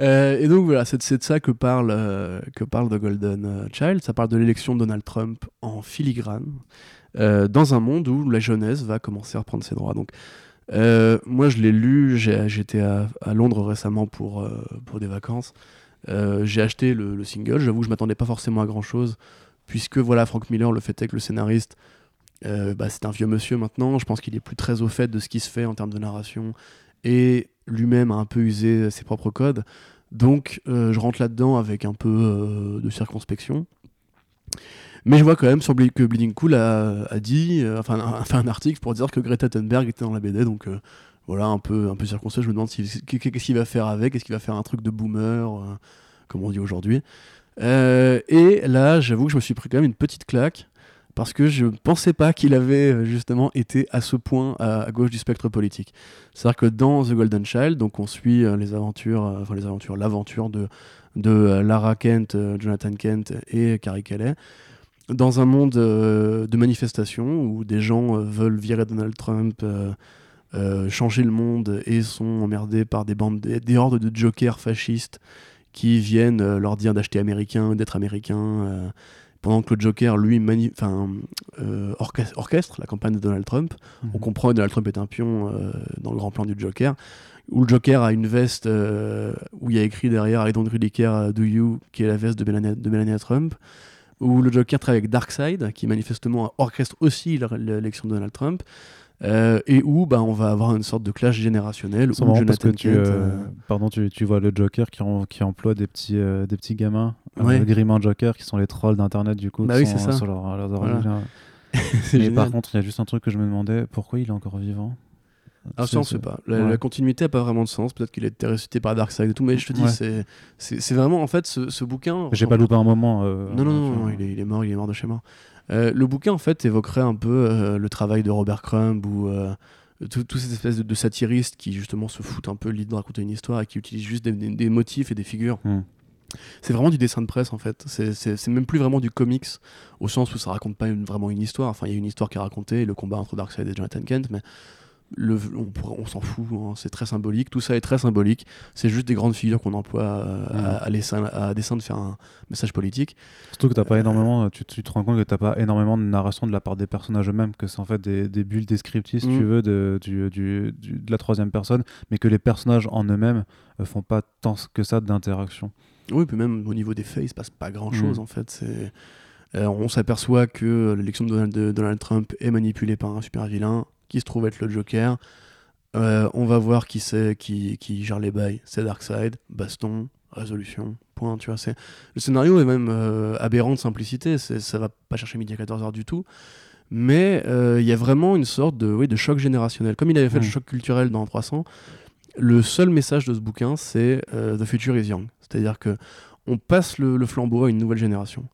Euh, et donc voilà, c'est de ça que parle, que parle The Golden Child. Ça parle de l'élection de Donald Trump en filigrane, dans un monde où la jeunesse va commencer à reprendre ses droits. Donc. moi, je l'ai lu, j'étais à, à, Londres récemment pour, pour des vacances. j'ai acheté le, le single, j'avoue je m'attendais pas forcément à grand chose puisque voilà, Frank Miller, le fait est que le scénariste, euh, bah, c'est un vieux monsieur maintenant, je pense qu'il est plus très au fait de ce qui se fait en termes de narration, et lui-même a un peu usé ses propres codes. Donc euh, je rentre là-dedans avec un peu euh, de circonspection. Mais je vois quand même sur que Bleeding Cool a, dit, enfin a fait un article pour dire que Greta Thunberg était dans la BD, donc voilà, un peu, un peu circonspect. Je me demande qu'est-ce qu'il va faire avec, est-ce qu'il va faire un truc de boomer, comme on dit aujourd'hui? Euh, et là, j'avoue que je me suis pris quand même une petite claque parce que je ne pensais pas qu'il avait euh, justement été à ce point à, gauche du spectre politique. C'est-à-dire que dans The Golden Child, donc on suit euh, les aventures, enfin les aventures, l'aventure de, de Lara Kent, Jonathan Kent et Carrie Kelly, dans un monde de manifestations où des gens veulent virer Donald Trump, changer le monde et sont emmerdés par des bandes, des hordes de jokers fascistes qui viennent euh, leur dire d'acheter américain, d'être américain, euh, pendant que le Joker, lui, euh, orchestre, la campagne de Donald Trump. Mhm. On comprend que Donald Trump est un pion dans le grand plan du Joker, où le Joker a une veste où il y a écrit derrière I don't really care, do you, qui est la veste de Melania, de Melania Trump, où le Joker travaille avec Darkseid, qui manifestement orchestre aussi l'élection de Donald Trump. Euh, et où bah, on va avoir une sorte de clash générationnel. Où Jonathan tu, euh, euh, pardon, tu, tu, vois le Joker qui, qui emploie des petits, des petits gamins, ouais. Grimand Joker, qui sont les trolls d'internet du coup, bah oui, ça. sur leur, leurs Mais par contre, il y a juste un truc que je me demandais pourquoi il est encore vivant? Ah, ça, on sait pas. La, continuité n'a pas vraiment de sens. Peut-être qu'il a été ressuscité par Darkseid et tout, mais je te dis, c'est c'est vraiment en fait ce, ce bouquin. J'ai pas loupé un moment. non, non, non, il, est, il, est, mort, il est mort de chez mort. Euh, le bouquin, en fait, évoquerait un peu euh, le travail de Robert Crumb ou euh, toutes ces espèces de, satiristes qui, justement, se foutent un peu l'idée de raconter une histoire et qui utilisent juste des, motifs et des figures. Hmm. C'est vraiment du dessin de presse en fait. C'est même plus vraiment du comics au sens où ça raconte pas vraiment une histoire. Enfin, il y a une histoire qui est racontée, le combat entre Darkseid et Jonathan Kent, mais on, s'en fout, hein, c'est très symbolique, tout ça est très symbolique, c'est juste des grandes figures qu'on emploie euh, à, à, dessein de faire un message politique. Surtout que t'as pas euh, énormément, tu, te rends compte que t'as pas énormément de narration de la part des personnages eux-mêmes, que c'est en fait des, bulles descriptives, si tu mm. veux, de, du, du, de la troisième personne, mais que les personnages en eux-mêmes euh, font pas tant que ça d'interaction. Oui, puis même au niveau des faits, il se passe pas grand-chose mm. en fait, c'est on s'aperçoit que l'élection de Donald, Trump est manipulée par un super vilain qui se trouve être le Joker. on va voir qui c'est qui, qui gère les bails. C'est Darkseid, baston, résolution, point. Tu vois, c'est le scénario est même aberrant de simplicité. Ça va pas chercher midi à 14h du tout. Mais il y a vraiment une sorte de, oui, de choc générationnel. Comme il avait fait le mm. choc culturel dans 300, le seul message de ce bouquin, c'est The Future is Young. C'est-à-dire que on passe le, flambeau à une nouvelle génération.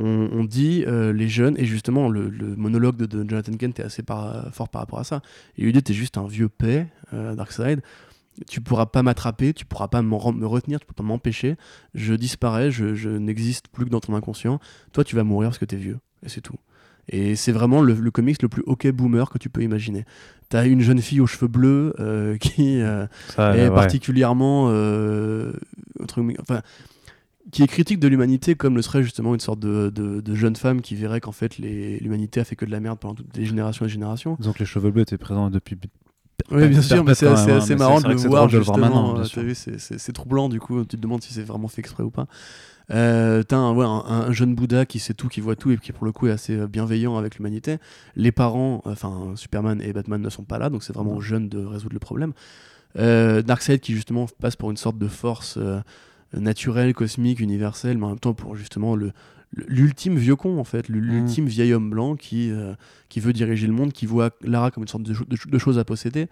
On, dit euh, les jeunes, et justement le, monologue de, Jonathan Kent est assez fort par rapport à ça. Il lui dit T'es juste un vieux paix, euh, Darkseid, tu pourras pas m'attraper, tu pourras pas me retenir, tu pourras pas m'empêcher, je disparais, je, n'existe plus que dans ton inconscient, toi tu vas mourir parce que t'es vieux, et c'est tout. Et c'est vraiment le, comics le plus ok boomer que tu peux imaginer. T'as une jeune fille aux cheveux bleus euh, qui est particulièrement. enfin, qui est critique de l'humanité comme le serait justement une sorte de, de, jeune femme qui verrait qu'en fait l'humanité a fait que de la merde pendant toutes les générations et générations. Donc les cheveux bleus étaient présents depuis. Oui, bien sûr, mais c'est assez, marrant de le voir justement. Euh, c'est troublant du coup. Tu te demandes si c'est vraiment fait exprès ou pas. Euh, T'as un, ouais, un, jeune Bouddha qui sait tout, qui voit tout et qui pour le coup est assez euh, bienveillant avec l'humanité. Les parents, enfin Superman et Batman ne sont pas là, donc c'est vraiment aux jeunes de résoudre le problème. Euh, Darkseid qui justement passe pour une sorte de force naturel, cosmique, universel, mais en même temps pour justement le l'ultime vieux con en fait, l'ultime mmh. vieil homme blanc qui, euh, qui veut diriger le monde, qui voit Lara comme une sorte de, de choses à posséder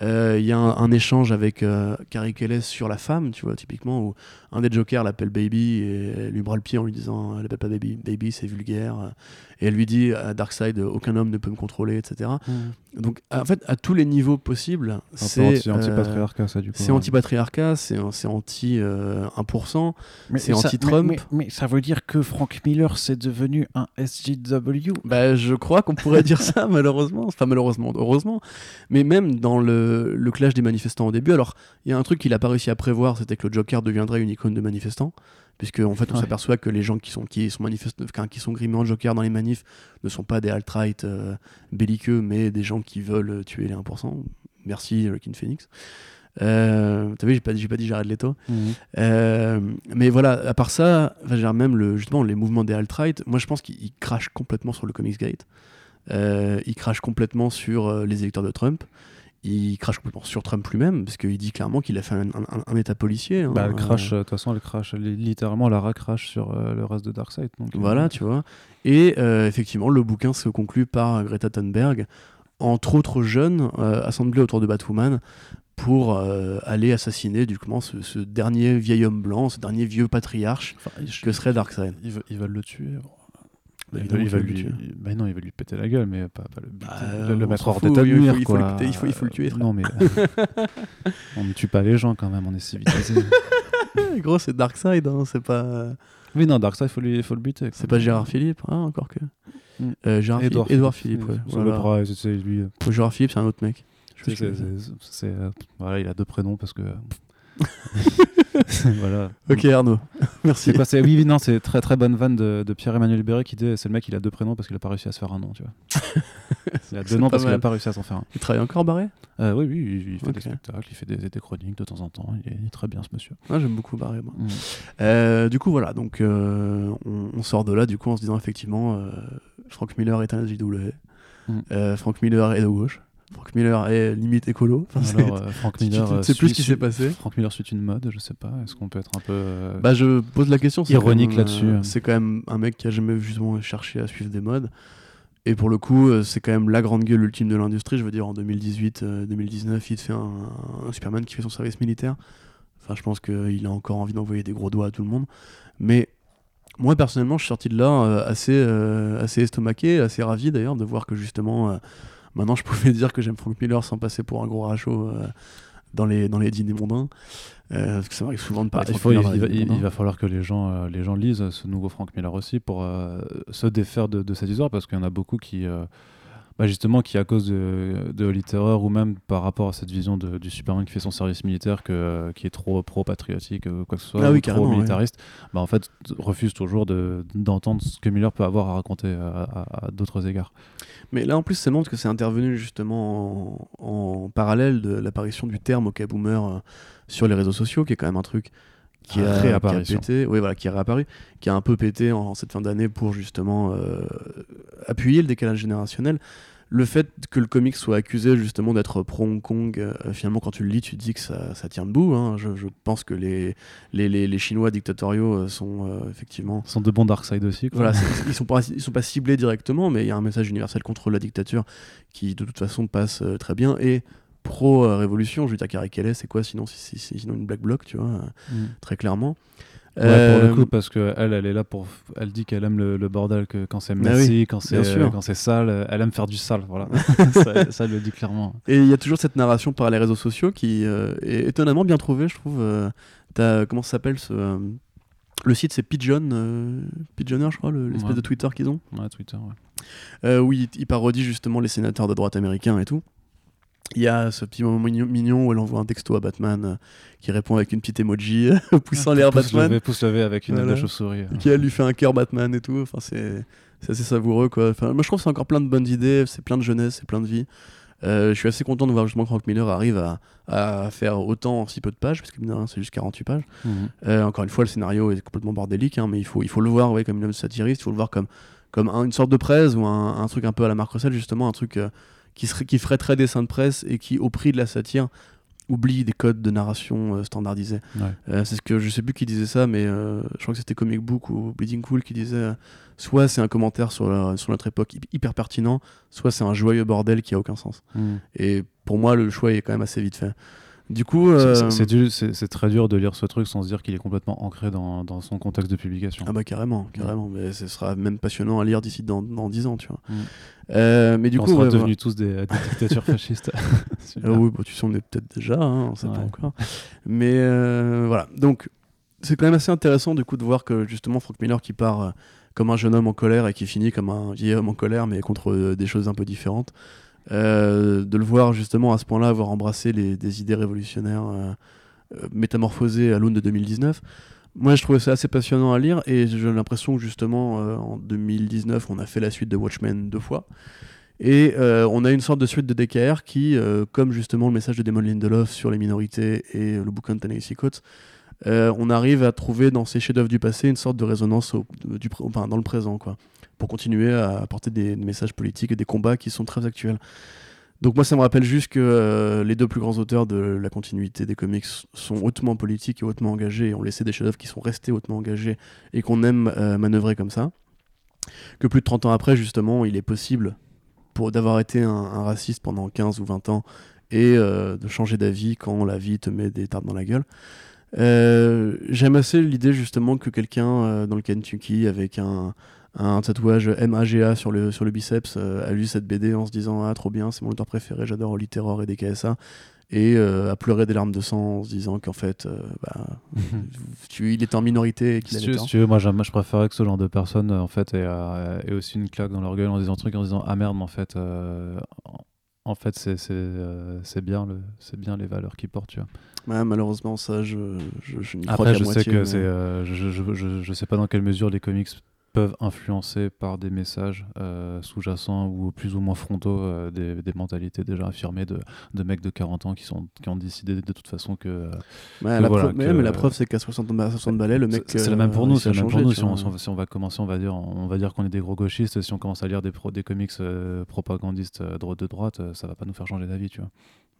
il y a un, échange avec euh, Carrie Kelly sur la femme, tu vois, typiquement, où un des Jokers l'appelle Baby et lui bras le pied en lui disant Elle l'appelle pas Baby, Baby c'est vulgaire. Et elle lui dit à Darkseid Aucun homme ne peut me contrôler, etc. Mmh. Donc, en fait, à tous les niveaux possibles, c'est. Anti-patriarcat, ça, du coup. C'est anti-patriarcat, c'est anti-1%, euh, c'est anti-Trump. Mais, mais, ça veut dire que Frank Miller, c'est devenu un SJW bah, Je crois qu'on pourrait dire ça, malheureusement. Enfin, malheureusement, heureusement. Mais même dans le le, clash des manifestants au début. Alors, il y a un truc qu'il n'a pas réussi à prévoir, c'était que le Joker deviendrait une icône de manifestants. Puisque en fait, on s'aperçoit que les gens qui sont, qui sont, qui sont grimés en Joker dans les manifs ne sont pas des alt-right euh, belliqueux, mais des gens qui veulent tuer les 1%. Merci, Joaquin Phoenix. Euh, T'as vu, j'ai pas, pas dit Jared Leto. Mhm. Euh, mais voilà, à part ça, même le, justement les mouvements des alt-right, moi je pense qu'ils crachent complètement sur le Comics Gate. Euh, ils crachent complètement sur les électeurs de Trump il crache complètement sur Trump lui-même, parce qu'il dit clairement qu'il a fait un, état policier. Hein, bah, elle crache, euh, de toute façon, elle crache, littéralement, Lara crache sur euh, le reste de Darkseid. Donc, euh, voilà, tu vois. Et effectivement, le bouquin se conclut par Greta Thunberg, entre autres jeunes, assemblés autour de Batwoman, pour aller assassiner du coup, ce, dernier vieil homme blanc, ce dernier vieux patriarche que serait Darkseid. Ils, veulent le tuer. Bah, il, va, lui, bah non, il va lui péter la gueule, mais pas, pas le, bah, le, mettre hors d'état de nuire. Il faut, il, faut, il faut le tuer. Non, mais on ne tue pas les gens quand même, on est civilisé. Gros, c'est Darkseid, hein, c'est pas. Oui, non, Darkseid, il faut, lui, faut le buter. C'est pas Gérard Philippe, hein, encore que. Mm. Euh, Gérard Edouard Philippe, Edouard Philippe, ouais. Voilà. c'est lui. Gérard Philippe, c'est un autre mec. C'est, euh, voilà, il a deux prénoms parce que. voilà. Ok Arnaud, merci. Oui, non, c'est très très bonne vanne de, Pierre-Emmanuel Béret qui dit c'est le mec il a deux prénoms parce qu'il a pas réussi à se faire un nom, tu vois. il a deux noms parce qu'il a pas réussi à s'en faire un. Il travaille encore Barré euh, Oui, oui, il, fait des spectacles, il fait des, chroniques de temps en temps. Il est, très bien ce monsieur. Ah, j'aime beaucoup Barré. Moi. Mm. Euh, du coup voilà, donc euh, on, sort de là du coup en se disant effectivement Frank Miller est un SJW. Mm. Frank Miller est de gauche. Frank Miller est limite écolo. Alors, euh, Frank Miller, c'est plus ce qui s'est passé. Frank Miller suit une mode, je sais pas. Est-ce qu'on peut être un peu euh, bah, je pose la question. Ironique là-dessus. Euh, c'est quand même un mec qui a jamais justement cherché à suivre des modes. Et pour le coup, c'est quand même la grande gueule ultime de l'industrie. Je veux dire, en 2018-2019, il fait un, Superman qui fait son service militaire. Enfin, je pense qu'il a encore envie d'envoyer des gros doigts à tout le monde. Mais moi, personnellement, je suis sorti de là assez, assez estomaqué, assez ravi d'ailleurs de voir que justement Maintenant, je pouvais dire que j'aime Frank Miller sans passer pour un gros rachot euh, dans, les, dans les dîners mondains. Euh, parce que ça m'arrive souvent de parler. Bah, il, va, falloir que les gens, euh, les gens lisent ce nouveau Frank Miller aussi pour se défaire de, de, cette histoire parce qu'il y en a beaucoup qui bah justement qui à cause de, de Terror ou même par rapport à cette vision de, du Superman qui fait son service militaire que, qui est trop pro-patriotique ou quoi que ce soit, ah trop militariste, bah en fait refuse toujours d'entendre ce que Miller peut avoir à raconter à, d'autres égards. Mais là en plus ça montre que c'est intervenu justement en, en, parallèle de l'apparition du terme OK Boomer euh, sur les réseaux sociaux qui est quand même un truc qui a, qui pété, oui, voilà, qui est réapparu, qui a un peu pété en, cette fin d'année pour justement euh, appuyer le décalage générationnel. Le fait que le comic soit accusé justement d'être pro-Hong Kong, euh, finalement, quand tu le lis, tu te dis que ça, ça tient debout. Hein. Je, je, pense que les, les, les, les Chinois dictatoriaux euh, sont effectivement. sont de bons Darkseid aussi. Quoi. Voilà, ils sont pas ils sont pas ciblés directement, mais il y a un message universel contre la dictature qui de toute façon passe très bien et pro-révolution. Carrie Kelly, c'est quoi sinon, sinon une black bloc, tu vois, mm. très clairement. Ouais, pour le euh, coup, parce que elle, est là pour. Elle dit qu'elle aime le, bordel, que quand c'est bah messy, quand c'est quand c'est sale, elle aime faire du sale. Voilà, ça, elle le dit clairement. Et il y a toujours cette narration par les réseaux sociaux qui euh, est étonnamment bien trouvée, je trouve. Euh, as, comment ça s'appelle ce le site c'est Pigeon, Pigeoner, je crois, l'espèce de Twitter qu'ils ont. Ouais, Twitter, ouais. oui, il parodie justement les sénateurs de droite américains et tout. Il y a ce petit moment mignon où elle envoie un texto à Batman euh, qui répond avec une petite emoji poussant l'air Batman. Levé, pouce levé avec une voilà. de chauve-souris. Qui lui fait un cœur Batman et tout. Enfin, c'est assez savoureux quoi. Enfin, moi je trouve que c'est encore plein de bonnes idées, c'est plein de jeunesse, c'est plein de vie. Euh, je suis assez content de voir justement que Frank Miller arrive à, à, faire autant en si peu de pages, parce que c'est juste 48 pages. Mhm. Euh, encore une fois, le scénario est complètement bordélique, hein, mais il faut, il faut le voir ouais, comme une œuvre satiriste, il faut le voir comme, comme une sorte de presse ou un, un, truc un peu à la Marc Russell, justement, un truc qui, serait, qui ferait très dessin de presse et qui, au prix de la satire, oublie des codes de narration euh, standardisés. Euh, c'est ce que je sais plus qui disait ça, mais euh, je crois que c'était Comic Book ou Bleeding Cool qui disait soit c'est un commentaire sur, sur notre époque hyper pertinent, soit c'est un joyeux bordel qui a aucun sens. Hmm. Et pour moi, le choix est quand même assez vite fait. Du coup, euh, c'est très dur de lire ce truc sans se dire qu'il est complètement ancré dans, dans, son contexte de publication. Ah bah carrément, carrément. Mais ce sera même passionnant à lire d'ici dans, dans 10 ans, tu vois. Mm. Euh, mais du on coup, sera devenus tous des, dictatures fascistes. ah oui, bah, tu sais, on est peut-être déjà, hein, on sait pas encore. Mais euh, voilà, donc c'est quand même assez intéressant du coup de voir que justement Frank Miller qui part comme un jeune homme en colère et qui finit comme un vieil homme en colère, mais contre des choses un peu différentes. Euh, de le voir justement à ce point-là avoir embrassé des idées révolutionnaires euh, euh, métamorphosées à l'aune de 2019. Moi, je trouvais ça assez passionnant à lire et j'ai l'impression que justement en 2019, on a fait la suite de Watchmen deux fois. Et on a une sorte de suite de DKR qui, comme justement le message de Damon Lindelof sur les minorités et le bouquin de Tennessee Coates, on arrive à trouver dans ces chefs-d'œuvre du passé une sorte de résonance dans le présent. Quoi pour continuer à apporter des, messages politiques et des combats qui sont très actuels. Donc moi ça me rappelle juste que euh, les deux plus grands auteurs de la continuité des comics sont hautement politiques et hautement engagés et ont laissé des chefs-d'œuvre qui sont restés hautement engagés et qu'on aime euh, manœuvrer comme ça. Que plus de 30 ans après justement il est possible d'avoir été un, raciste pendant 15 ou 20 ans et euh, de changer d'avis quand la vie te met des tartes dans la gueule. J'aime assez l'idée justement que quelqu'un dans le Kentucky avec un, un tatouage MAGA sur le, sur le biceps euh, a lu cette BD en se disant Ah, trop bien, c'est mon auteur préféré, j'adore Holy Terror et des KSA. Et euh, a pleuré des larmes de sang en se disant qu'en fait, euh, bah, tu, il était en minorité et si, si tu veux, moi, je préférerais que ce genre de personne en fait ait, aussi une claque dans leur gueule en disant truc en disant Ah merde, en fait, en fait c'est bien, le, bien les valeurs qu'ils portent. Tu vois. malheureusement, ça, je, je, je n'y crois Après, je sais que c'est, je, je, je, sais pas dans quelle mesure les comics peuvent influencer par des messages euh, sous-jacents ou plus ou moins frontaux euh, des, des, mentalités déjà affirmées de, de, mecs de 40 ans qui, sont, qui ont décidé de toute façon que. Euh, la voilà, mais, la preuve, c'est qu'à 60, 60 balais, le mec. C'est la même pour nous, c'est la même pour nous. Si on, si on, va commencer, on va dire, on va dire qu'on est des gros gauchistes. Si on commence à lire des, pro, des comics propagandistes de droite, ça va pas nous faire changer d'avis, tu vois.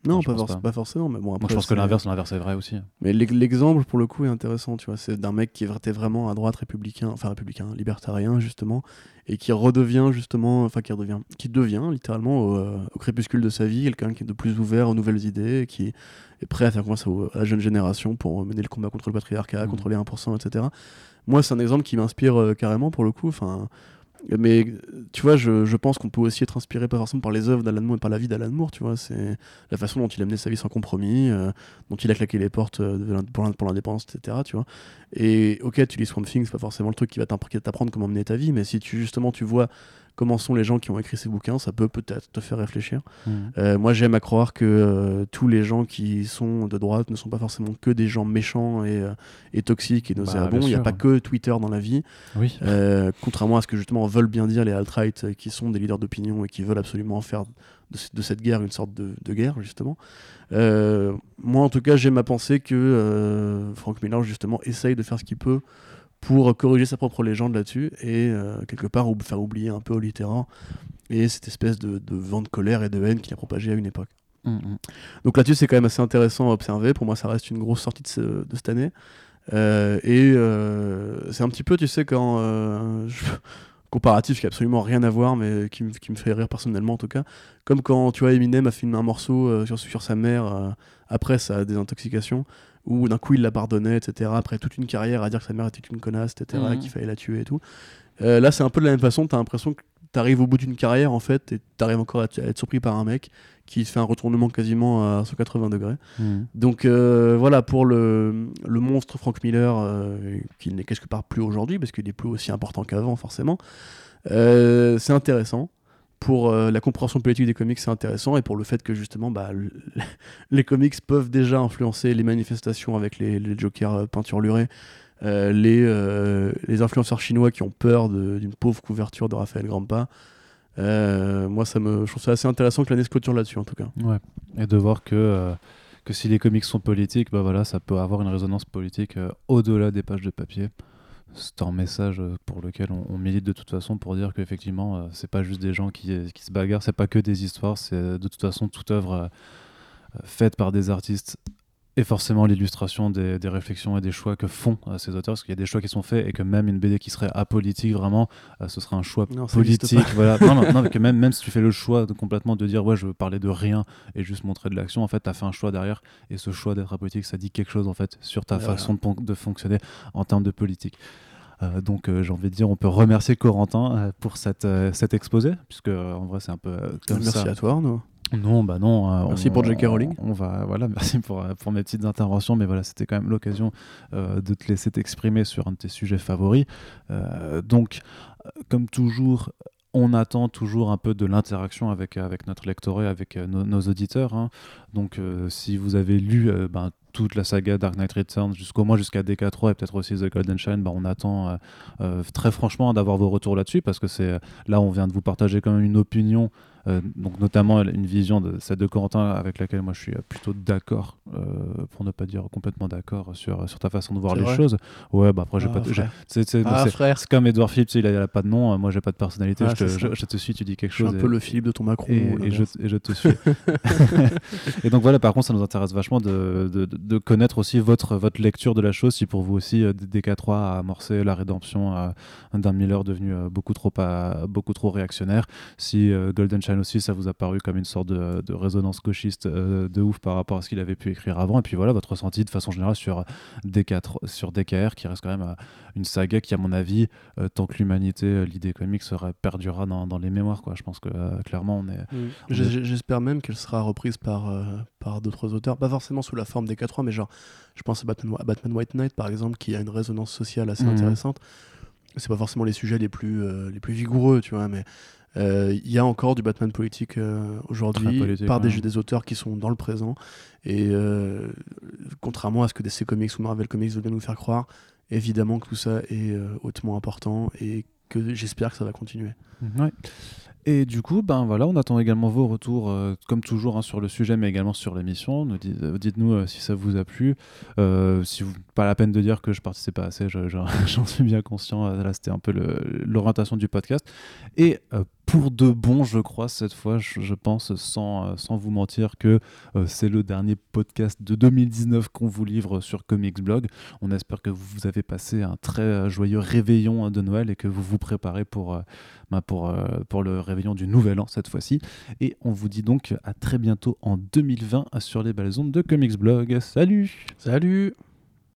Non, pas, pas. forcément, mais bon après. Moi, je pense que l'inverse, l'inverse est vrai aussi. Mais l'exemple pour le coup est intéressant, tu vois, c'est d'un mec qui était vraiment à droite républicain, enfin républicain, libertarien justement, et qui redevient justement, enfin qui redevient, qui devient littéralement au, euh, crépuscule de sa vie quelqu'un qui est de plus ouvert aux nouvelles idées, qui est prêt à faire confiance à la jeune génération pour mener le combat contre le patriarcat, mmh. contre les 1%, etc. Moi, c'est un exemple qui m'inspire euh, carrément pour le coup. Enfin, mais tu vois, je, je pense qu'on peut aussi être inspiré forcément par les œuvres d'Alan Moore et par la vie d'Alan Moore, tu vois. C'est la façon dont il a mené sa vie sans compromis, euh, dont il a claqué les portes euh, pour l'indépendance, etc. Tu vois. Et ok, tu lis Swamp Thing, c'est pas forcément le truc qui va t'apprendre comment mener ta vie, mais si tu justement tu vois comment sont les gens qui ont écrit ces bouquins, ça peut peut-être te faire réfléchir. Mmh. Euh, moi, j'aime à croire que euh, tous les gens qui sont de droite ne sont pas forcément que des gens méchants et, euh, et toxiques et bah, nauséabonds. Il n'y a pas que Twitter dans la vie. Oui. contrairement à ce que justement veulent bien dire les alt-right qui sont des leaders d'opinion et qui veulent absolument faire de, cette guerre une sorte de, guerre, justement. moi, en tout cas, j'ai ma pensée que Frank Miller, justement, essaye de faire ce qu'il peut pour corriger sa propre légende là-dessus et quelque part faire oublier un peu au littéraire et cette espèce de, vent de colère et de haine qu'il a propagé à une époque. Mm, mm. Donc là-dessus, c'est quand même assez intéressant à observer. Pour moi, ça reste une grosse sortie de, de cette année. Euh, et euh, c'est un petit peu, tu sais, quand. Euh, comparatif qui a absolument rien à voir, mais qui, qui, me fait rire personnellement en tout cas. Comme quand tu vois Eminem a filmé un morceau sur, sur sa mère après sa désintoxication, où d'un coup il la pardonnait, etc. Après toute une carrière à dire que sa mère était une connasse, etc., mm. qu'il fallait la tuer et tout. là, c'est un peu de la même façon, t'as l'impression que t'arrives au bout d'une carrière en fait, et t'arrives encore à, être surpris par un mec qui fait un retournement quasiment à 180 degrés. Hmm. Donc euh, voilà, pour le, le, monstre Frank Miller, euh, qui n'est quelque part plus aujourd'hui, parce qu'il est plus aussi important qu'avant, forcément, euh, c'est intéressant. Pour la compréhension politique des comics, c'est intéressant, et pour le fait que justement, bah, les comics peuvent déjà influencer les manifestations avec les, les jokers peinturlurés, les, les influenceurs chinois qui ont peur d'une pauvre couverture de Raphaël Grampa. Euh, moi, ça me, je trouve ça assez intéressant que l'année se clôture là-dessus, en tout cas. Ouais. Et de voir que, euh, que si les comics sont politiques, bah voilà, ça peut avoir une résonance politique euh, au-delà des pages de papier. C'est un message pour lequel on, milite de toute façon pour dire qu'effectivement, c'est pas juste des gens qui, qui se bagarrent, c'est pas que des histoires, c'est de toute façon toute œuvre faite par des artistes et forcément l'illustration des, réflexions et des choix que font euh, ces auteurs, parce qu'il y a des choix qui sont faits et que même une BD qui serait apolitique vraiment, euh, ce serait un choix politique. Voilà. non, non, non que même, même si tu fais le choix de, complètement de dire ouais je veux parler de rien et juste montrer de l'action, en fait tu as fait un choix derrière et ce choix d'être apolitique ça dit quelque chose en fait sur ta façon de, fonctionner en termes de politique. Euh, donc j'ai envie de dire, on peut remercier Corentin pour cette, cet exposé, puisque en vrai c'est un peu comme Merci à toi, Arnaud. Non, bah non. Euh, merci pour J.K. Rowling. On va, voilà, merci pour, euh, pour mes petites interventions, mais voilà, c'était quand même l'occasion euh, de te laisser t'exprimer sur un de tes sujets favoris. donc, comme toujours, on attend toujours un peu de l'interaction avec, avec notre lectorat, avec nos, auditeurs. Hein. Donc, si vous avez lu ben, toute la saga Dark Knight Returns jusqu'au moins jusqu'à DK3 et peut-être aussi The Golden Shine, ben, on attend très franchement d'avoir vos retours là-dessus parce que c'est là on vient de vous partager quand même une opinion euh, donc notamment une vision de celle de Corentin avec laquelle moi je suis plutôt d'accord, euh, pour ne pas dire complètement d'accord sur, sur ta façon de voir les choses. Ouais, bah après j'ai ah, pas. C'est ah, comme Edouard Philippe, il a, pas de nom, moi j'ai pas de personnalité, ah, je, te, je, te, suis, tu dis quelque chose. un peu le Philippe de ton Macron. Et, je, et je, te suis. et donc voilà, par contre, ça nous intéresse vachement de, de, de, connaître aussi votre, votre lecture de la chose, si pour vous aussi euh, DK3 a amorcé la rédemption d'un Miller devenu beaucoup trop, beaucoup trop réactionnaire, si Golden Channel aussi, ça vous a paru comme une sorte de, résonance gauchiste euh, de ouf par rapport à ce qu'il avait pu écrire avant. Et puis voilà, votre ressenti de façon générale sur, D4, sur DKR, qui reste quand même euh, une saga qui, à mon avis, euh, tant que l'humanité, l'idée comique serait perdura dans, dans, les mémoires. Quoi. Je pense que clairement, on est. J'espère même qu'elle sera reprise par, par d'autres auteurs, pas forcément sous la forme des 4 mais genre, je pense à Batman, Batman, White Knight, par exemple, qui a une résonance sociale assez mhm. intéressante. C'est pas forcément les sujets les plus, les plus vigoureux, tu vois, mais euh, il y a encore du Batman politique euh, aujourd'hui par des, des, auteurs qui sont dans le présent. Et euh, contrairement à ce que DC Comics ou Marvel Comics veulent nous faire croire, évidemment que tout ça est hautement important et que j'espère que ça va continuer. Ouais. Et du coup, ben voilà, on attend également vos retours, euh, comme toujours, hein, sur le sujet, mais également sur l'émission. Euh, dites-nous euh, si ça vous a plu. si vous, pas la peine de dire que je participe pas assez, j'en suis bien conscient. Là, c'était un peu l'orientation du podcast. Et pour de bon, je crois, cette fois, je, pense, sans, sans vous mentir, que c'est le dernier podcast de 2019 qu'on vous livre sur Comics Blog. On espère que vous avez passé un très joyeux réveillon hein, de Noël et que vous vous préparez pour, bah, pour, le réveillon du Nouvel An cette fois-ci. Et on vous dit donc à très bientôt en 2020 sur les belles de Comics Blog. Salut Salut